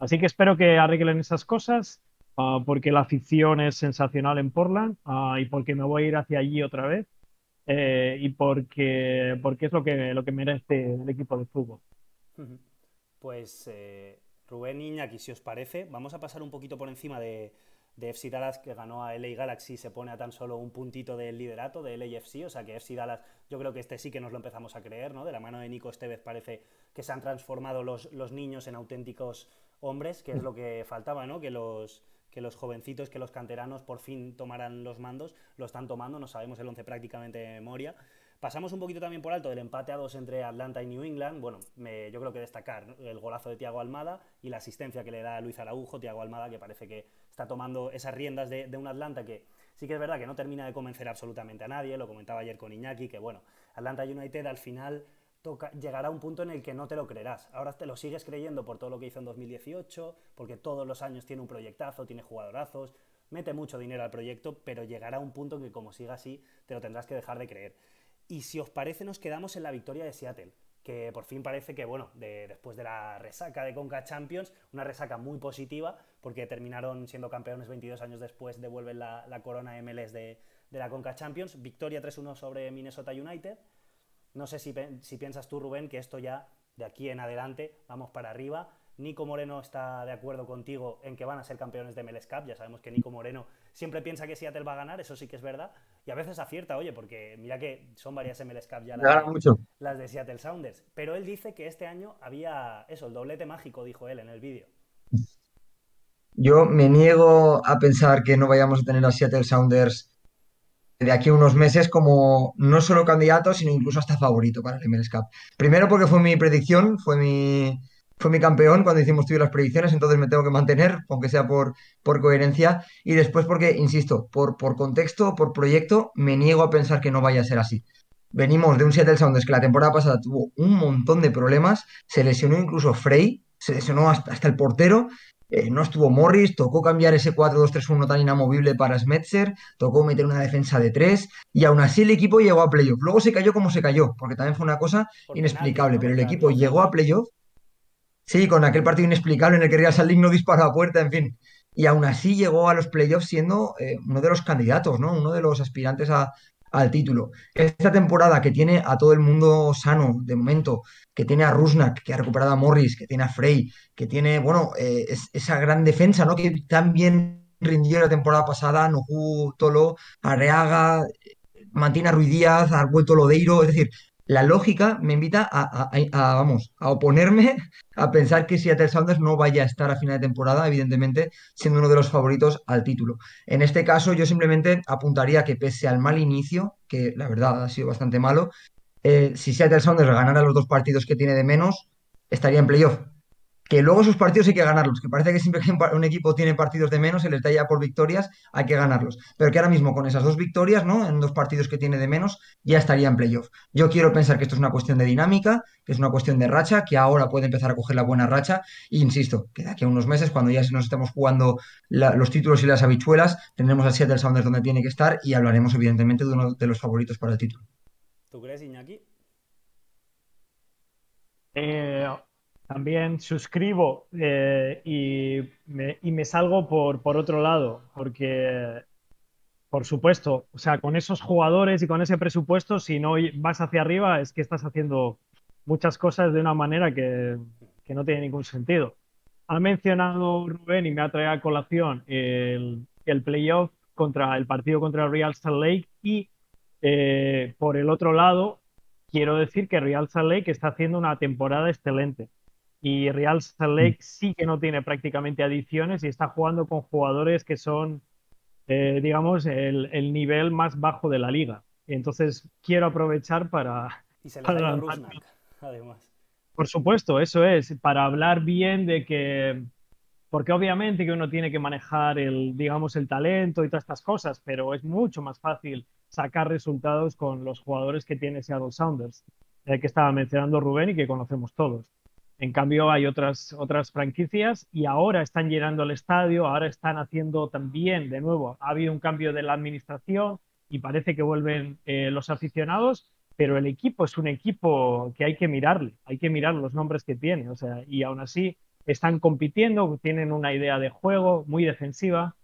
Así que espero que arreglen esas cosas Ah, porque la afición es sensacional en Portland ah, y porque me voy a ir hacia allí otra vez. eh, y porque, porque es lo que, lo que merece el equipo de fútbol. Pues eh, Rubén Iñaki, si os parece, vamos a pasar un poquito por encima de, de FC Dallas que ganó a LA Galaxy se pone a tan solo un puntito del liderato de LAFC, o sea que FC Dallas yo creo que este sí que nos lo empezamos a creer, ¿no? De la mano de Nico Estevez parece que se han transformado los, los niños en auténticos hombres, que es lo que faltaba, ¿no? Que los, que los jovencitos, que los canteranos por fin tomaran los mandos, lo están tomando, no sabemos el 11 prácticamente de memoria. Pasamos un poquito también por alto del empate a dos entre Atlanta y New England. Bueno, yo creo que destacar el golazo de Tiago Almada y la asistencia que le da Luis Araujo, Tiago Almada, que parece que está tomando esas riendas de, un Atlanta que sí que es verdad que no termina de convencer absolutamente a nadie. Lo comentaba ayer con Iñaki, que bueno, Atlanta United al final toca, llegará un punto en el que no te lo creerás. Ahora te lo sigues creyendo por todo lo que hizo en 2018, porque todos los años tiene un proyectazo, tiene jugadorazos, mete mucho dinero al proyecto, pero llegará un punto en que como siga así, te lo tendrás que dejar de creer. Y si os parece, nos quedamos en la victoria de Seattle, que por fin parece que, bueno, después de la resaca de Conca Champions, una resaca muy positiva, porque terminaron siendo campeones 22 años después, devuelven la, la corona MLS de, de, la Conca Champions. Victoria 3-1 sobre Minnesota United. No sé si, si piensas tú, Rubén, que esto ya, de aquí en adelante, vamos para arriba. Nico Moreno está de acuerdo contigo en que van a ser campeones de MLS Cup. Ya sabemos que Nico Moreno siempre piensa que Seattle va a ganar, eso sí que es verdad. Y a veces acierta, oye, porque mira que son varias MLS Cup ya las, de Seattle Sounders. Pero él dice que este año había eso, el doblete mágico, dijo él en el vídeo. Yo me niego a pensar que no vayamos a tener a Seattle Sounders de aquí a unos meses como no solo candidato, sino incluso hasta favorito para el MLS Cup. Primero porque fue mi predicción, fue mi, fue mi campeón cuando hicimos tú las predicciones, entonces me tengo que mantener, aunque sea por, por coherencia. Y después porque, insisto, por, por contexto, por proyecto, me niego a pensar que no vaya a ser así. Venimos de un Seattle Sounders que la temporada pasada tuvo un montón de problemas, se lesionó incluso Frey, se lesionó hasta, hasta el portero, eh, no estuvo Morris, tocó cambiar ese 4-2-3-1 tan inamovible para Smetzer, tocó meter una defensa de 3 y aún así el equipo llegó a playoff. Luego se cayó como se cayó, porque también fue una cosa inexplicable, pero el equipo llegó a playoff Sí, con aquel partido inexplicable en el que Real Salt no disparó a puerta, en fin. Y aún así llegó a los playoffs siendo eh, uno de los candidatos, ¿no? Uno de los aspirantes al título. Esta temporada que tiene a todo el mundo sano, de momento, que tiene a Rusnak, que ha recuperado a Morris, que tiene a Frey, que tiene, bueno, eh, esa gran defensa, ¿no? Que también rindió la temporada pasada, Nohu, Tolo, Arreaga, mantiene a Ruiz Díaz, ha vuelto Lodeiro, es decir, la lógica me invita a, vamos, a oponerme a pensar que Seattle Sounders no vaya a estar a final de temporada, evidentemente, siendo uno de los favoritos al título. En este caso, yo simplemente apuntaría que pese al mal inicio, que la verdad ha sido bastante malo, eh, si Seattle Sounders ganara los dos partidos que tiene de menos, estaría en playoff que luego esos partidos hay que ganarlos, que parece que siempre que un equipo tiene partidos de menos, se les da ya por victorias, hay que ganarlos. Pero que ahora mismo con esas dos victorias, ¿no? En dos partidos que tiene de menos, ya estaría en playoff. Yo quiero pensar que esto es una cuestión de dinámica, que es una cuestión de racha, que ahora puede empezar a coger la buena racha, e insisto, que de aquí a unos meses, cuando ya nos estemos jugando los títulos y las habichuelas, tendremos a Seattle Sounders donde tiene que estar y hablaremos evidentemente de uno de los favoritos para el título. ¿Tú crees, Iñaki? Eh, también suscribo eh, y, me, salgo por, otro lado, porque, por supuesto, o sea, con esos jugadores y con ese presupuesto, si no vas hacia arriba, es que estás haciendo muchas cosas de una manera que, no tiene ningún sentido. Ha mencionado Rubén y me ha traído a colación el, el playoff contra el partido contra Real Salt Lake y eh, por el otro lado, quiero decir que Real Salt Lake está haciendo una temporada excelente y Real Salt mm. Lake sí que no tiene prácticamente adiciones y está jugando con jugadores que son, eh, digamos, el, nivel más bajo de la liga. Entonces quiero aprovechar para... Y se para, además. Por supuesto, eso es, para hablar bien de que... Porque obviamente que uno tiene que manejar el, digamos, el talento y todas estas cosas, pero es mucho más fácil sacar resultados con los jugadores que tiene Seattle Sounders, eh, que estaba mencionando Rubén y que conocemos todos. En cambio, hay otras, otras franquicias y ahora están llenando el estadio, ahora están haciendo también, de nuevo, ha habido un cambio de la administración y parece que vuelven eh, los aficionados, pero el equipo es un equipo que hay que mirarle, hay que mirar los nombres que tiene, o sea, y aún así están compitiendo, tienen una idea de juego muy defensiva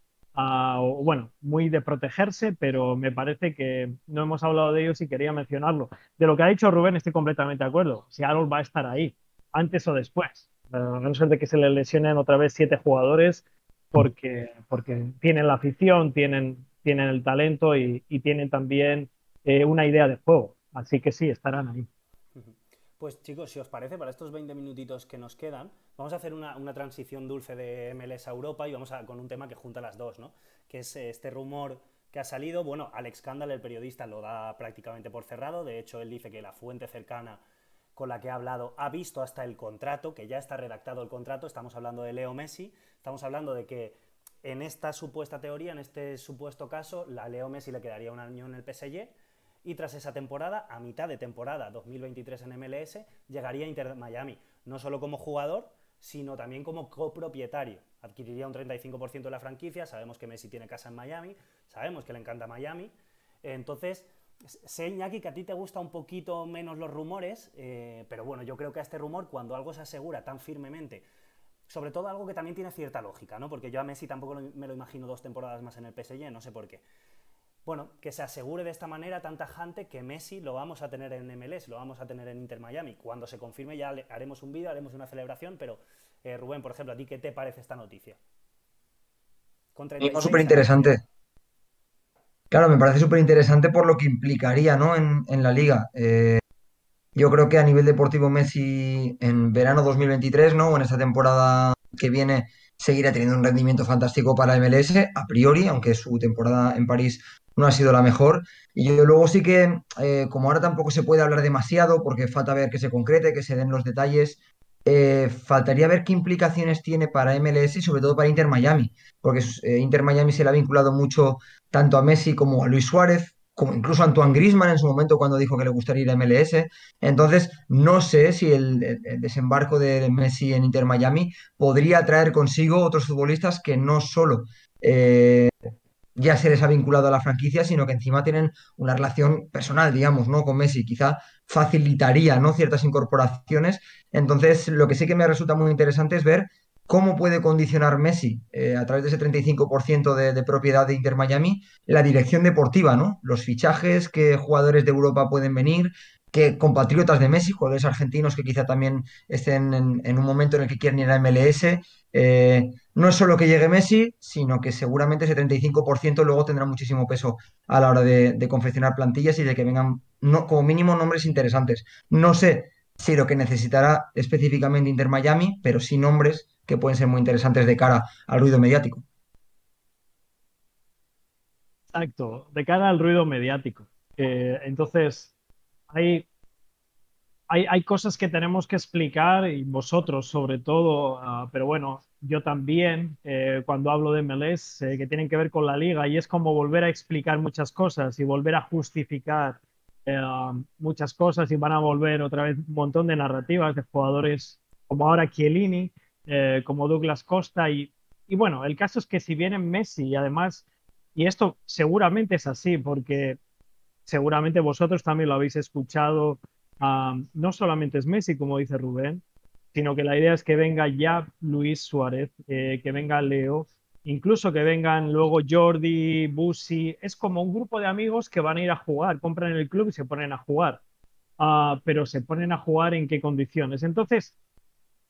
bueno, muy de protegerse, pero me parece que no hemos hablado de ellos y quería mencionarlo. De lo que ha dicho Rubén estoy completamente de acuerdo. Seattle va a estar ahí, antes o después. A no ser de que se le lesionen otra vez siete jugadores, porque, porque tienen la afición, tienen, tienen el talento y, tienen también eh, una idea de juego. Así que sí, estarán ahí. Pues chicos, si os parece, para estos 20 minutitos que nos quedan, vamos a hacer una, transición dulce de MLS a Europa y vamos a, con un tema que junta las dos, ¿no? Que es este rumor que ha salido. Bueno, Alex Kandal, el periodista, lo da prácticamente por cerrado. De hecho, él dice que la fuente cercana con la que ha hablado ha visto hasta el contrato, que ya está redactado el contrato. Estamos hablando de Leo Messi. Estamos hablando de que en esta supuesta teoría, en este supuesto caso, la Leo Messi le quedaría un año en el PSG y tras esa temporada, a mitad de temporada 2023 en MLS, llegaría Inter Miami, no solo como jugador, sino también como copropietario. Adquiriría un 35% de la franquicia, sabemos que Messi tiene casa en Miami, sabemos que le encanta Miami, entonces... Sé, Iñaki, que a ti te gusta un poquito menos los rumores, eh, pero bueno, yo creo que a este rumor, cuando algo se asegura tan firmemente, sobre todo algo que también tiene cierta lógica, ¿no? Porque yo a Messi tampoco me lo imagino dos temporadas más en el PSG, no sé por qué bueno, que se asegure de esta manera tan tajante que Messi lo vamos a tener en MLS, lo vamos a tener en Inter Miami. Cuando se confirme ya haremos un vídeo, haremos una celebración, pero eh, Rubén, por ejemplo, ¿a ti qué te parece esta noticia? Súper interesante. Claro, me parece súper interesante por lo que implicaría ¿no? en, la liga. Eh, yo creo que a nivel deportivo Messi en verano 2023, ¿no? O en esta temporada que viene seguirá teniendo un rendimiento fantástico para MLS, a priori, aunque su temporada en París no ha sido la mejor. Y yo luego sí que, eh, como ahora tampoco se puede hablar demasiado, porque falta ver que se concrete, que se den los detalles, eh, faltaría ver qué implicaciones tiene para MLS y sobre todo para Inter Miami, porque eh, Inter Miami se le ha vinculado mucho tanto a Messi como a Luis Suárez, como incluso a Antoine Grisman en su momento cuando dijo que le gustaría ir a MLS. Entonces, no sé si el, desembarco de Messi en Inter Miami podría traer consigo otros futbolistas que no solo ya se les ha vinculado a la franquicia, sino que encima tienen una relación personal, digamos, ¿no? Con Messi. Quizá facilitaría, ¿no? Ciertas incorporaciones. Entonces, lo que sí que me resulta muy interesante es ver cómo puede condicionar Messi, eh, a través de ese 35% de, de, propiedad de Inter Miami, la dirección deportiva, ¿no? Los fichajes, qué jugadores de Europa pueden venir, qué compatriotas de Messi, jugadores argentinos que quizá también estén en, un momento en el que quieren ir a MLS. Eh, no es solo que llegue Messi, sino que seguramente ese 35% luego tendrá muchísimo peso a la hora de, confeccionar plantillas y de que vengan no, como mínimo nombres interesantes. No sé si lo que necesitará específicamente Inter Miami, pero sí nombres que pueden ser muy interesantes de cara al ruido mediático. Exacto, de cara al ruido mediático. entonces, hay hay, cosas que tenemos que explicar y vosotros sobre todo, ah, pero bueno, yo también eh, cuando hablo de MLS que tienen que ver con la liga y es como volver a explicar muchas cosas y volver a justificar eh, muchas cosas y van a volver otra vez un montón de narrativas de jugadores como ahora Chiellini, eh, como Douglas Costa y, y bueno, el caso es que si viene Messi y además, y esto seguramente es así porque seguramente vosotros también lo habéis escuchado no solamente es Messi, como dice Rubén, sino que la idea es que venga ya Luis Suárez, eh, que venga Leo, incluso que vengan luego Jordi, Busi. Es como un grupo de amigos que van a ir a jugar, compran el club y se ponen a jugar. Ah, pero se ponen a jugar en qué condiciones. Entonces,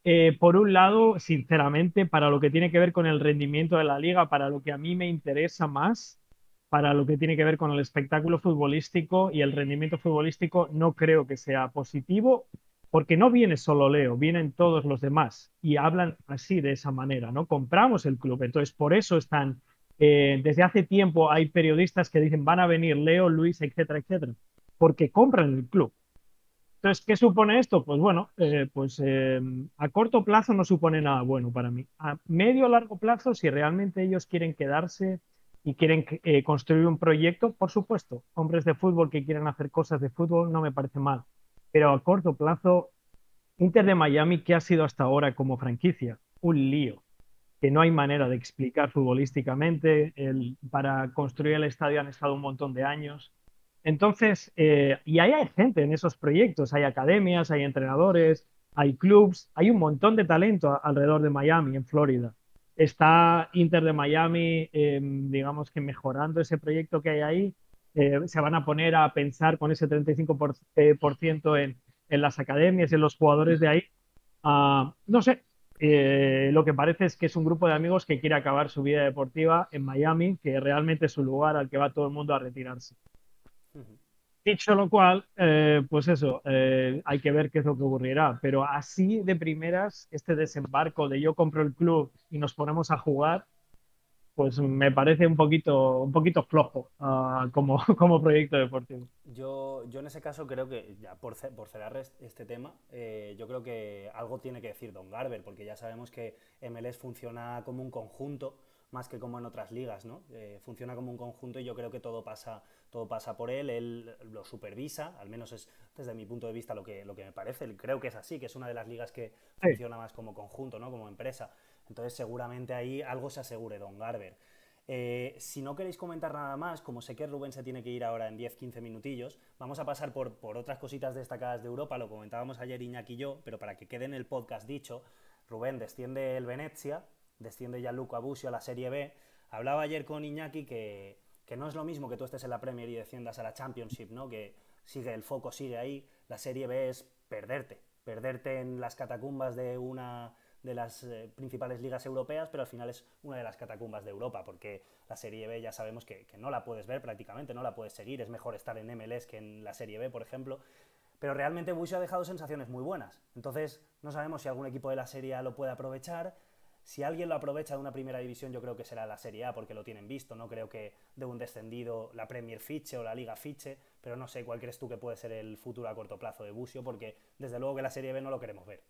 eh, por un lado, sinceramente, para lo que tiene que ver con el rendimiento de la liga, para lo que a mí me interesa más, para lo que tiene que ver con el espectáculo futbolístico y el rendimiento futbolístico no creo que sea positivo, porque no viene solo Leo, vienen todos los demás y hablan así, de esa manera, ¿no? Compramos el club, entonces por eso están, eh, desde hace tiempo hay periodistas que dicen van a venir Leo, Luis, etcétera, etcétera, porque compran el club. Entonces, ¿qué supone esto? Pues bueno, eh, pues eh, a corto plazo no supone nada bueno para mí. A medio largo plazo, si realmente ellos quieren quedarse y quieren construir un proyecto, por supuesto, hombres de fútbol que quieren hacer cosas de fútbol no me parece mal, pero a corto plazo, Inter de Miami, ¿qué ha sido hasta ahora como franquicia? Un lío, que no hay manera de explicar futbolísticamente, para construir el estadio han estado un montón de años. Entonces, eh, y ahí hay gente en esos proyectos, hay academias, hay entrenadores, hay clubs, hay un montón de talento alrededor de Miami, en Florida. está Inter de Miami, em, digamos que mejorando ese proyecto que hay ahí. Eh, se van a poner a pensar con ese 35% en, en las academias, en los jugadores de ahí. Ah, no sé, eh, lo que parece es que es un grupo de amigos que quiere acabar su vida deportiva en Miami, que realmente es un lugar al que va todo el mundo a retirarse. Dicho lo cual, eh, pues eso, eh, hay que ver qué es lo que ocurrirá. Pero así de primeras, este desembarco de yo compro el club y nos ponemos a jugar, pues me parece un poquito, un poquito flojo uh, como, como proyecto deportivo. Yo, yo en ese caso creo que, ya por, por cerrar este tema, eh, yo creo que algo tiene que decir Don Garber, porque ya sabemos que MLS funciona como un conjunto, más que como en otras ligas, ¿no? Eh, funciona como un conjunto y yo creo que todo pasa, todo pasa por él, él lo supervisa, al menos es desde mi punto de vista lo que, lo que me parece, creo que es así, que es una de las ligas que funciona más como conjunto, ¿no? Como empresa. Entonces seguramente ahí algo se asegure Don Garber. Eh, si no queréis comentar nada más, como sé que Rubén se tiene que ir ahora en 10-15 minutillos, vamos a pasar por, por, otras cositas destacadas de Europa, lo comentábamos ayer Iñaki y yo, pero para que quede en el podcast dicho, Rubén desciende el Venecia, desciende ya Luca Busio a la Serie B. Hablaba ayer con Iñaki que, que no es lo mismo que tú estés en la Premier y desciendas a la Championship, ¿no? que sigue el foco, sigue ahí, la Serie B es perderte, perderte en las catacumbas de una de las eh, principales ligas europeas, pero al final es una de las catacumbas de Europa, porque la Serie B ya sabemos que, no la puedes ver prácticamente, no la puedes seguir, es mejor estar en MLS que en la Serie B, por ejemplo, pero realmente Busio ha dejado sensaciones muy buenas, entonces no sabemos si algún equipo de la Serie A lo puede aprovechar, si alguien lo aprovecha de una primera división, yo creo que será la Serie A porque lo tienen visto. No creo que de un descendido la Premier fiche o la Liga fiche, pero no sé cuál crees tú que puede ser el futuro a corto plazo de Busio, porque desde luego que la Serie B no lo queremos ver.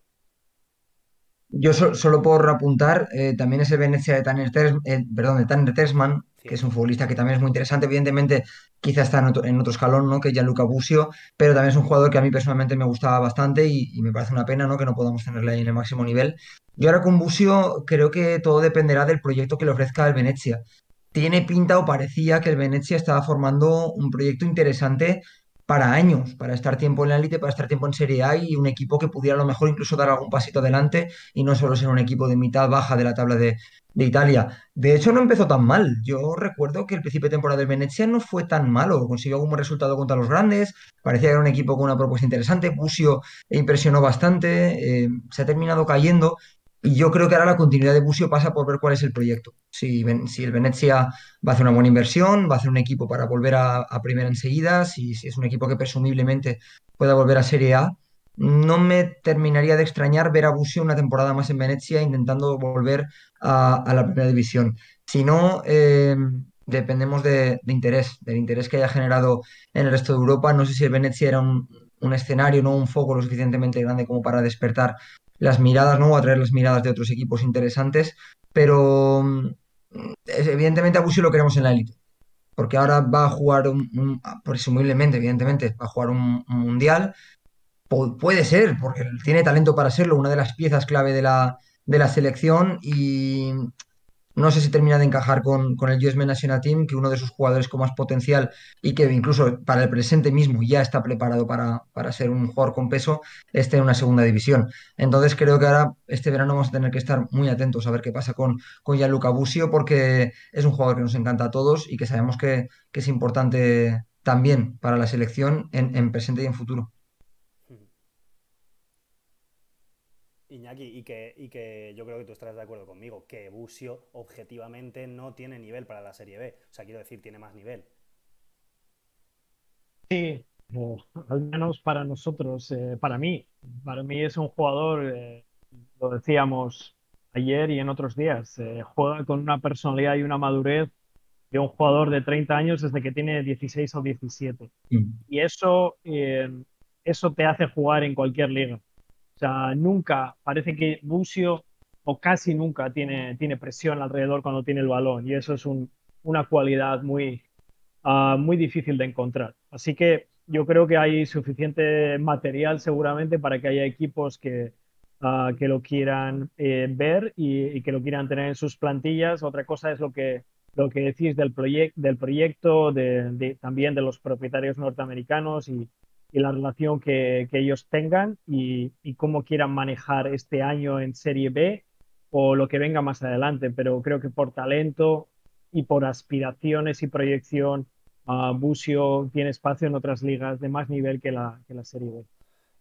Yo solo por apuntar, eh, también ese Venecia de Tanner, eh, perdón, de Tanner Tersman, que es un futbolista que también es muy interesante, evidentemente quizá está en otro, en otro escalón, ¿no? que Gianluca Busio, pero también es un jugador que a mí personalmente me gustaba bastante y, me parece una pena ¿no? que no podamos tenerle ahí en el máximo nivel. Yo ahora con Busio creo que todo dependerá del proyecto que le ofrezca el Venecia. Tiene pinta o parecía que el Venecia estaba formando un proyecto interesante para años, para estar tiempo en la élite, para estar tiempo en Serie A y un equipo que pudiera a lo mejor incluso dar algún pasito adelante y no solo ser un equipo de mitad baja de la tabla de, Italia. De hecho, no empezó tan mal. Yo recuerdo que el principio de temporada del Venecia no fue tan malo. Consiguió algún resultado contra los grandes. Parecía que era un equipo con una propuesta interesante. Busio impresionó bastante. Eh, se ha terminado cayendo y yo creo que ahora la continuidad de Busio pasa por ver cuál es el proyecto. Si, el Venecia va a hacer una buena inversión, va a hacer un equipo para volver a, primera enseguida, si, es un equipo que presumiblemente pueda volver a Serie A, no me terminaría de extrañar ver a Busio una temporada más en Venecia intentando volver a, la primera división. Si no, eh, dependemos de, interés, del interés que haya generado en el resto de Europa. No sé si el Venecia era un escenario, no un foco lo suficientemente grande como para despertar las miradas, ¿no? O atraer las miradas de otros equipos interesantes, pero mm, evidentemente a Busio lo queremos en la élite, porque ahora va a jugar, un, presumiblemente, evidentemente, va a jugar un, mundial, puede ser, porque tiene talento para serlo, una de las piezas clave de la, de la selección y no sé si termina de encajar con, el US National Team, que uno de sus jugadores con más potencial y que incluso para el presente mismo ya está preparado para, ser un jugador con peso, esté en una segunda división. Entonces creo que ahora este verano vamos a tener que estar muy atentos a ver qué pasa con, con Gianluca Busio, porque es un jugador que nos encanta a todos y que sabemos que, es importante también para la selección en presente y en futuro. Iñaki, y que, y que yo creo que tú estarás de acuerdo conmigo, que Busio objetivamente no tiene nivel para la Serie B. O sea, quiero decir, tiene más nivel. Sí, al menos para nosotros, eh, para mí. Para mí es un jugador, eh, lo decíamos ayer y en otros días, eh, juega con una personalidad y una madurez de un jugador de 30 años desde que tiene 16 o 17. Mm. Y eso, eso te hace jugar en cualquier liga sea, nunca, parece que Bucio o casi nunca tiene, tiene presión alrededor cuando tiene el balón y eso es una cualidad muy, ah, muy difícil de encontrar. Así que yo creo que hay suficiente material seguramente para que haya equipos que, ah, que lo quieran eh, ver y, que lo quieran tener en sus plantillas. Otra cosa es lo que, lo que decís del, del proyecto, también de los propietarios norteamericanos y la relación que, ellos tengan y, cómo quieran manejar este año en Serie B o lo que venga más adelante, pero creo que por talento y por aspiraciones y proyección, uh, Busio tiene espacio en otras ligas de más nivel que la, que la Serie B.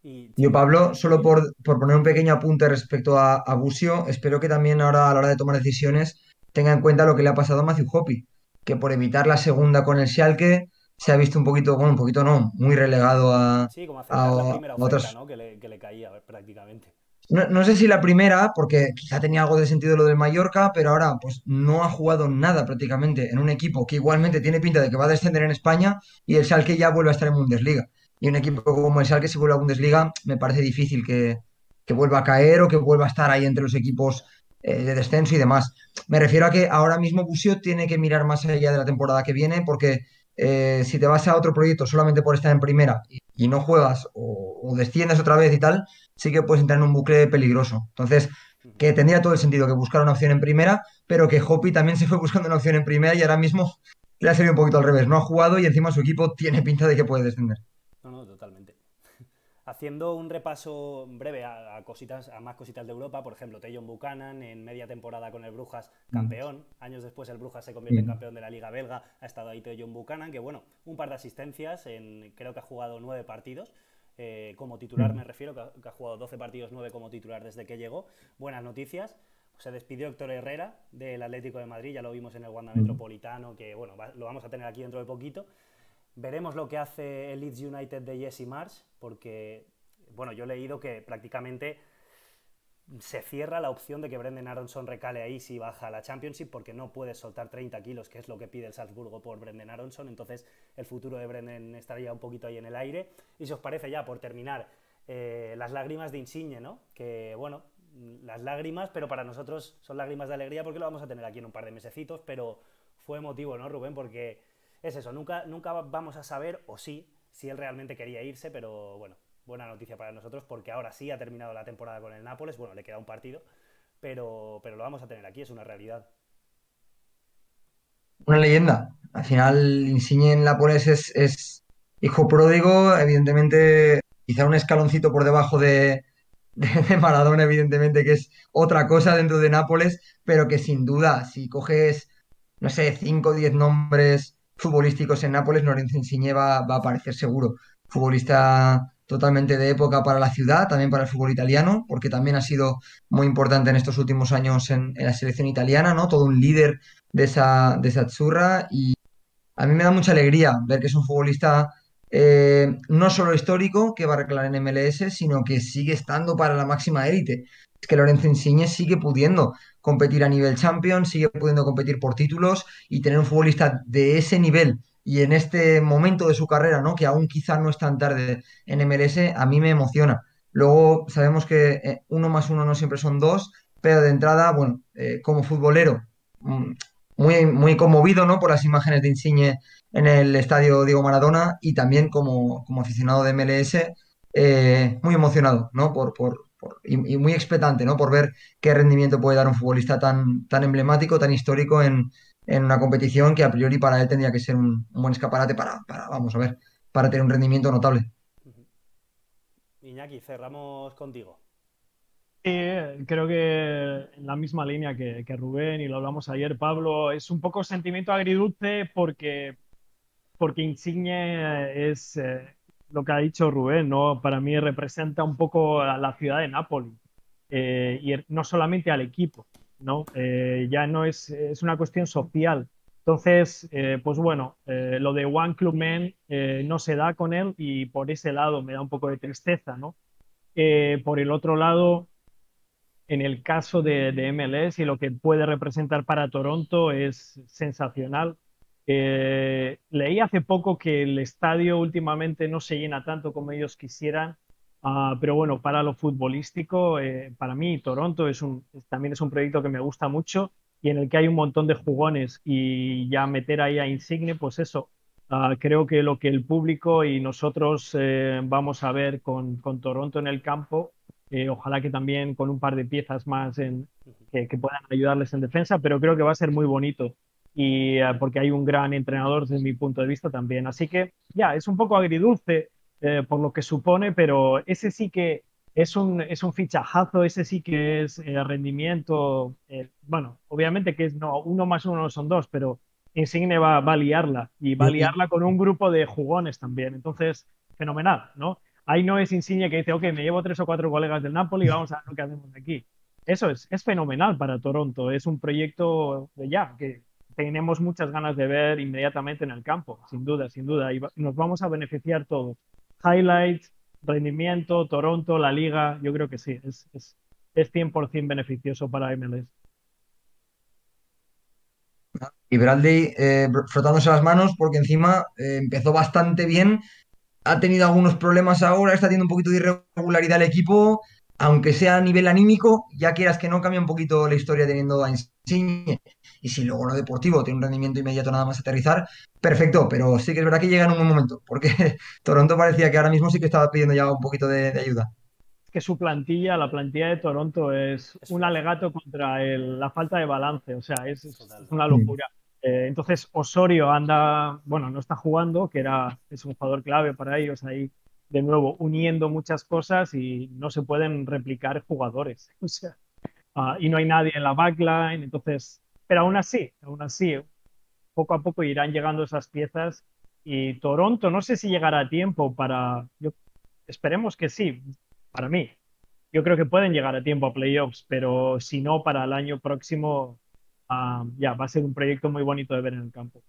Y, Yo, Pablo, solo por, por, poner un pequeño apunte respecto a, a Busio, espero que también ahora a la hora de tomar decisiones tenga en cuenta lo que le ha pasado a Matthew Hoppy, que por evitar la segunda con el Schalke se ha visto un poquito, bueno, un poquito no, muy relegado a, sí, como a, la primera oferta, ¿no? que, le, que le caía prácticamente. No, no, sé si la primera, porque quizá tenía algo de sentido lo del Mallorca, pero ahora pues no ha jugado nada prácticamente en un equipo que igualmente tiene pinta de que va a descender en España y el Schalke ya vuelve a estar en Bundesliga. Y un equipo como el Schalke si vuelve a Bundesliga me parece difícil que, que vuelva a caer o que vuelva a estar ahí entre los equipos eh, de descenso y demás. Me refiero a que ahora mismo Busio tiene que mirar más allá de la temporada que viene porque eh, si te vas a otro proyecto solamente por estar en primera y, no juegas o, desciendes otra vez y tal, sí que puedes entrar en un bucle peligroso. Entonces, que tendría todo el sentido que buscar una opción en primera, pero que Hopi también se fue buscando una opción en primera y ahora mismo le ha salido un poquito al revés. No ha jugado y encima su equipo tiene pinta de que puede descender. Haciendo un repaso breve a, cositas, a más cositas de Europa, por ejemplo, Tejon Buchanan en media temporada con el Brujas mm. campeón. Años después el Brujas se convierte en mm. campeón de la Liga Belga. Ha estado ahí Tejon Buchanan, que bueno, un par de asistencias, en, creo que ha jugado nueve partidos. Eh, como titular mm. me refiero, que ha, jugado 12 partidos, nueve como titular desde que llegó. Buenas noticias. Se despidió Héctor Herrera del Atlético de Madrid, ya lo vimos en el Wanda Metropolitano, que bueno, lo vamos a tener aquí dentro de poquito. Veremos lo que hace el Leeds United de Jesse Marsh, porque, bueno, yo he leído que prácticamente se cierra la opción de que Brendan Aronson recale ahí si baja a la Championship, porque no puede soltar 30 kilos, que es lo que pide el Salzburgo por Brendan Aronson. Entonces, el futuro de Brendan estaría un poquito ahí en el aire. Y si os parece ya, por terminar, eh, las lágrimas de Insigne, ¿no? Que, bueno, las lágrimas, pero para nosotros son lágrimas de alegría porque lo vamos a tener aquí en un par de mesecitos, pero fue emotivo, ¿no, Rubén? Porque es eso, nunca, nunca vamos a saber, o sí, si él realmente quería irse, pero bueno, buena noticia para nosotros porque ahora sí ha terminado la temporada con el Nápoles, bueno, le queda un partido, pero, pero lo vamos a tener aquí, es una realidad. Una leyenda. Al final, Insigne en Nápoles es, hijo pródigo, evidentemente, quizá un escaloncito por debajo de, de, Maradona, evidentemente, que es otra cosa dentro de Nápoles, pero que sin duda, si coges, no sé, 5 o 10 nombres futbolísticos en Nápoles, Lorenzo Insigne va, va, a aparecer seguro. Futbolista totalmente de época para la ciudad, también para el fútbol italiano, porque también ha sido muy importante en estos últimos años en, la selección italiana, ¿no? Todo un líder de esa, de esa churra y a mí me da mucha alegría ver que es un futbolista eh, no solo histórico que va a reclamar en MLS, sino que sigue estando para la máxima élite. Es que Lorenzo Insigne sigue pudiendo competir a nivel champion, sigue pudiendo competir por títulos y tener un futbolista de ese nivel y en este momento de su carrera, ¿no? que aún quizá no es tan tarde en MLS, a mí me emociona. Luego sabemos que eh, uno más uno no siempre son dos, pero de entrada, bueno, eh, como futbolero, mm, muy, muy conmovido ¿no? por las imágenes de Insigne en el estadio Diego Maradona y también como, como aficionado de MLS, eh, muy emocionado ¿no? por, por, y, muy expectante, ¿no? Por ver qué rendimiento puede dar un futbolista tan, tan emblemático, tan histórico en, una competición que a priori para él tendría que ser un, buen escaparate para, vamos a ver, para tener un rendimiento notable. Iñaki, cerramos contigo. Sí, creo que en la misma línea que, Rubén y lo hablamos ayer, Pablo, es un poco sentimiento agridulce porque, porque Insigne es, eh, lo que ha dicho Rubén, ¿no? Para mí representa un poco a la ciudad de Nápoles eh, y no solamente al equipo, ¿no? Eh, ya no es, es una cuestión social. Entonces, eh, pues bueno, lo de One Club Man no se da con él y por ese lado me da un poco de tristeza, ¿no? por el otro lado, en el caso de, de MLS y lo que puede representar para Toronto es sensacional eh, leí hace poco que el estadio últimamente no se llena tanto como ellos quisieran, uh, pero bueno, para lo futbolístico, eh, para mí Toronto es un, también es un proyecto que me gusta mucho y en el que hay un montón de jugones y ya meter ahí a Insigne, pues eso, uh, creo que lo que el público y nosotros eh, vamos a ver con, con, Toronto en el campo, eh, ojalá que también con un par de piezas más en, que, que puedan ayudarles en defensa, pero creo que va a ser muy bonito y eh, porque hay un gran entrenador desde mi punto de vista también. Así que ya, es un poco agridulce eh, por lo que supone, pero ese sí que es un, es un fichajazo, ese sí que es eh, rendimiento. eh, bueno, obviamente que es no, uno más uno no son dos, pero Insigne va, va a liarla y va a liarla con un grupo de jugones también. Entonces, fenomenal, ¿no? Ahí no es Insigne que dice, ok, me llevo tres o cuatro colegas del Napoli y vamos a ver lo que hacemos aquí. Eso es, es fenomenal para Toronto. Es un proyecto de ya que tenemos muchas ganas de ver inmediatamente en el campo, sin duda, sin duda. Y nos vamos a beneficiar todos. Highlights, rendimiento, Toronto, la liga, yo creo que sí, es, es, es 100% beneficioso para MLS. Y Bradley eh, frotándose las manos porque encima eh, empezó bastante bien, ha tenido algunos problemas ahora, está teniendo un poquito de irregularidad el equipo, aunque sea a nivel anímico, ya quieras que no cambia un poquito la historia teniendo a Insigne. Y si luego lo deportivo tiene un rendimiento inmediato nada más aterrizar, perfecto, pero sí que es verdad que llega en un buen momento, porque Toronto parecía que ahora mismo sí que estaba pidiendo ya un poquito de, de ayuda. Es que su plantilla, la plantilla de Toronto es un alegato contra el- la falta de balance, o sea, es, es una locura. Eh, entonces Osorio anda, bueno, no está jugando, que era, es un jugador clave para ellos ahí, de nuevo, uniendo muchas cosas y no se pueden replicar jugadores. O sea, ah, y no hay nadie en la backline, entonces, pero aún así, aún así, poco a poco irán llegando esas piezas y Toronto, no sé si llegará a tiempo para, yo, esperemos que sí, para mí. Yo creo que pueden llegar a tiempo a playoffs, pero si no, para el año próximo, ah, ya va a ser un proyecto muy bonito de ver en el campo.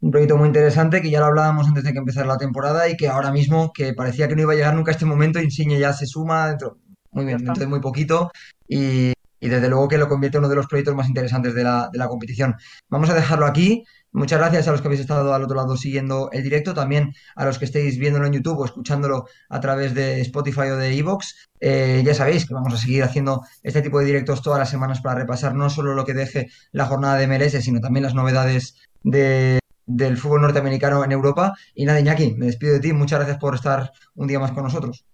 Un proyecto muy interesante que ya lo hablábamos antes de que empezara la temporada y que ahora mismo, que parecía que no iba a llegar nunca a este momento, Insigne ya se suma dentro, muy bien, dentro de muy poquito y, y desde luego que lo convierte en uno de los proyectos más interesantes de la, competición. Vamos a dejarlo aquí. Muchas gracias a los que habéis estado al otro lado siguiendo el directo, también a los que estéis viéndolo en YouTube o escuchándolo a través de Spotify o de Evox. Eh, ya sabéis que vamos a seguir haciendo este tipo de directos todas las semanas para repasar no solo lo que deje la jornada de MLS, sino también las novedades de del fútbol norteamericano en Europa. Y nada, Iñaki, me despido de ti. Muchas gracias por estar un día más con nosotros.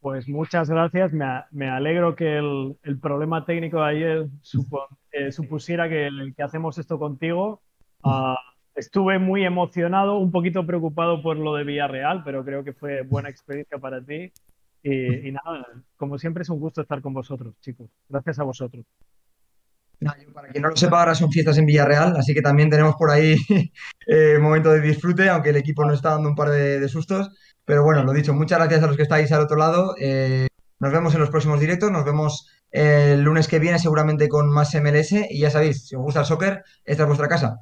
Pues muchas gracias. Me, a- me alegro que el, el problema técnico de ayer supo- eh, supusiera que, que hacemos esto contigo. Ah, estuve muy emocionado, un poquito preocupado por lo de Villarreal, pero creo que fue buena experiencia para ti. Y, y nada, como siempre es un gusto estar con vosotros, chicos. Gracias a vosotros. Para quien no lo sepa, ahora son fiestas en Villarreal, así que también tenemos por ahí eh, momento de disfrute, aunque el equipo nos está dando un par de, de sustos. Pero bueno, lo dicho, muchas gracias a los que estáis al otro lado. Eh, nos vemos en los próximos directos, nos vemos el lunes que viene seguramente con más MLS y ya sabéis, si os gusta el soccer, esta es vuestra casa.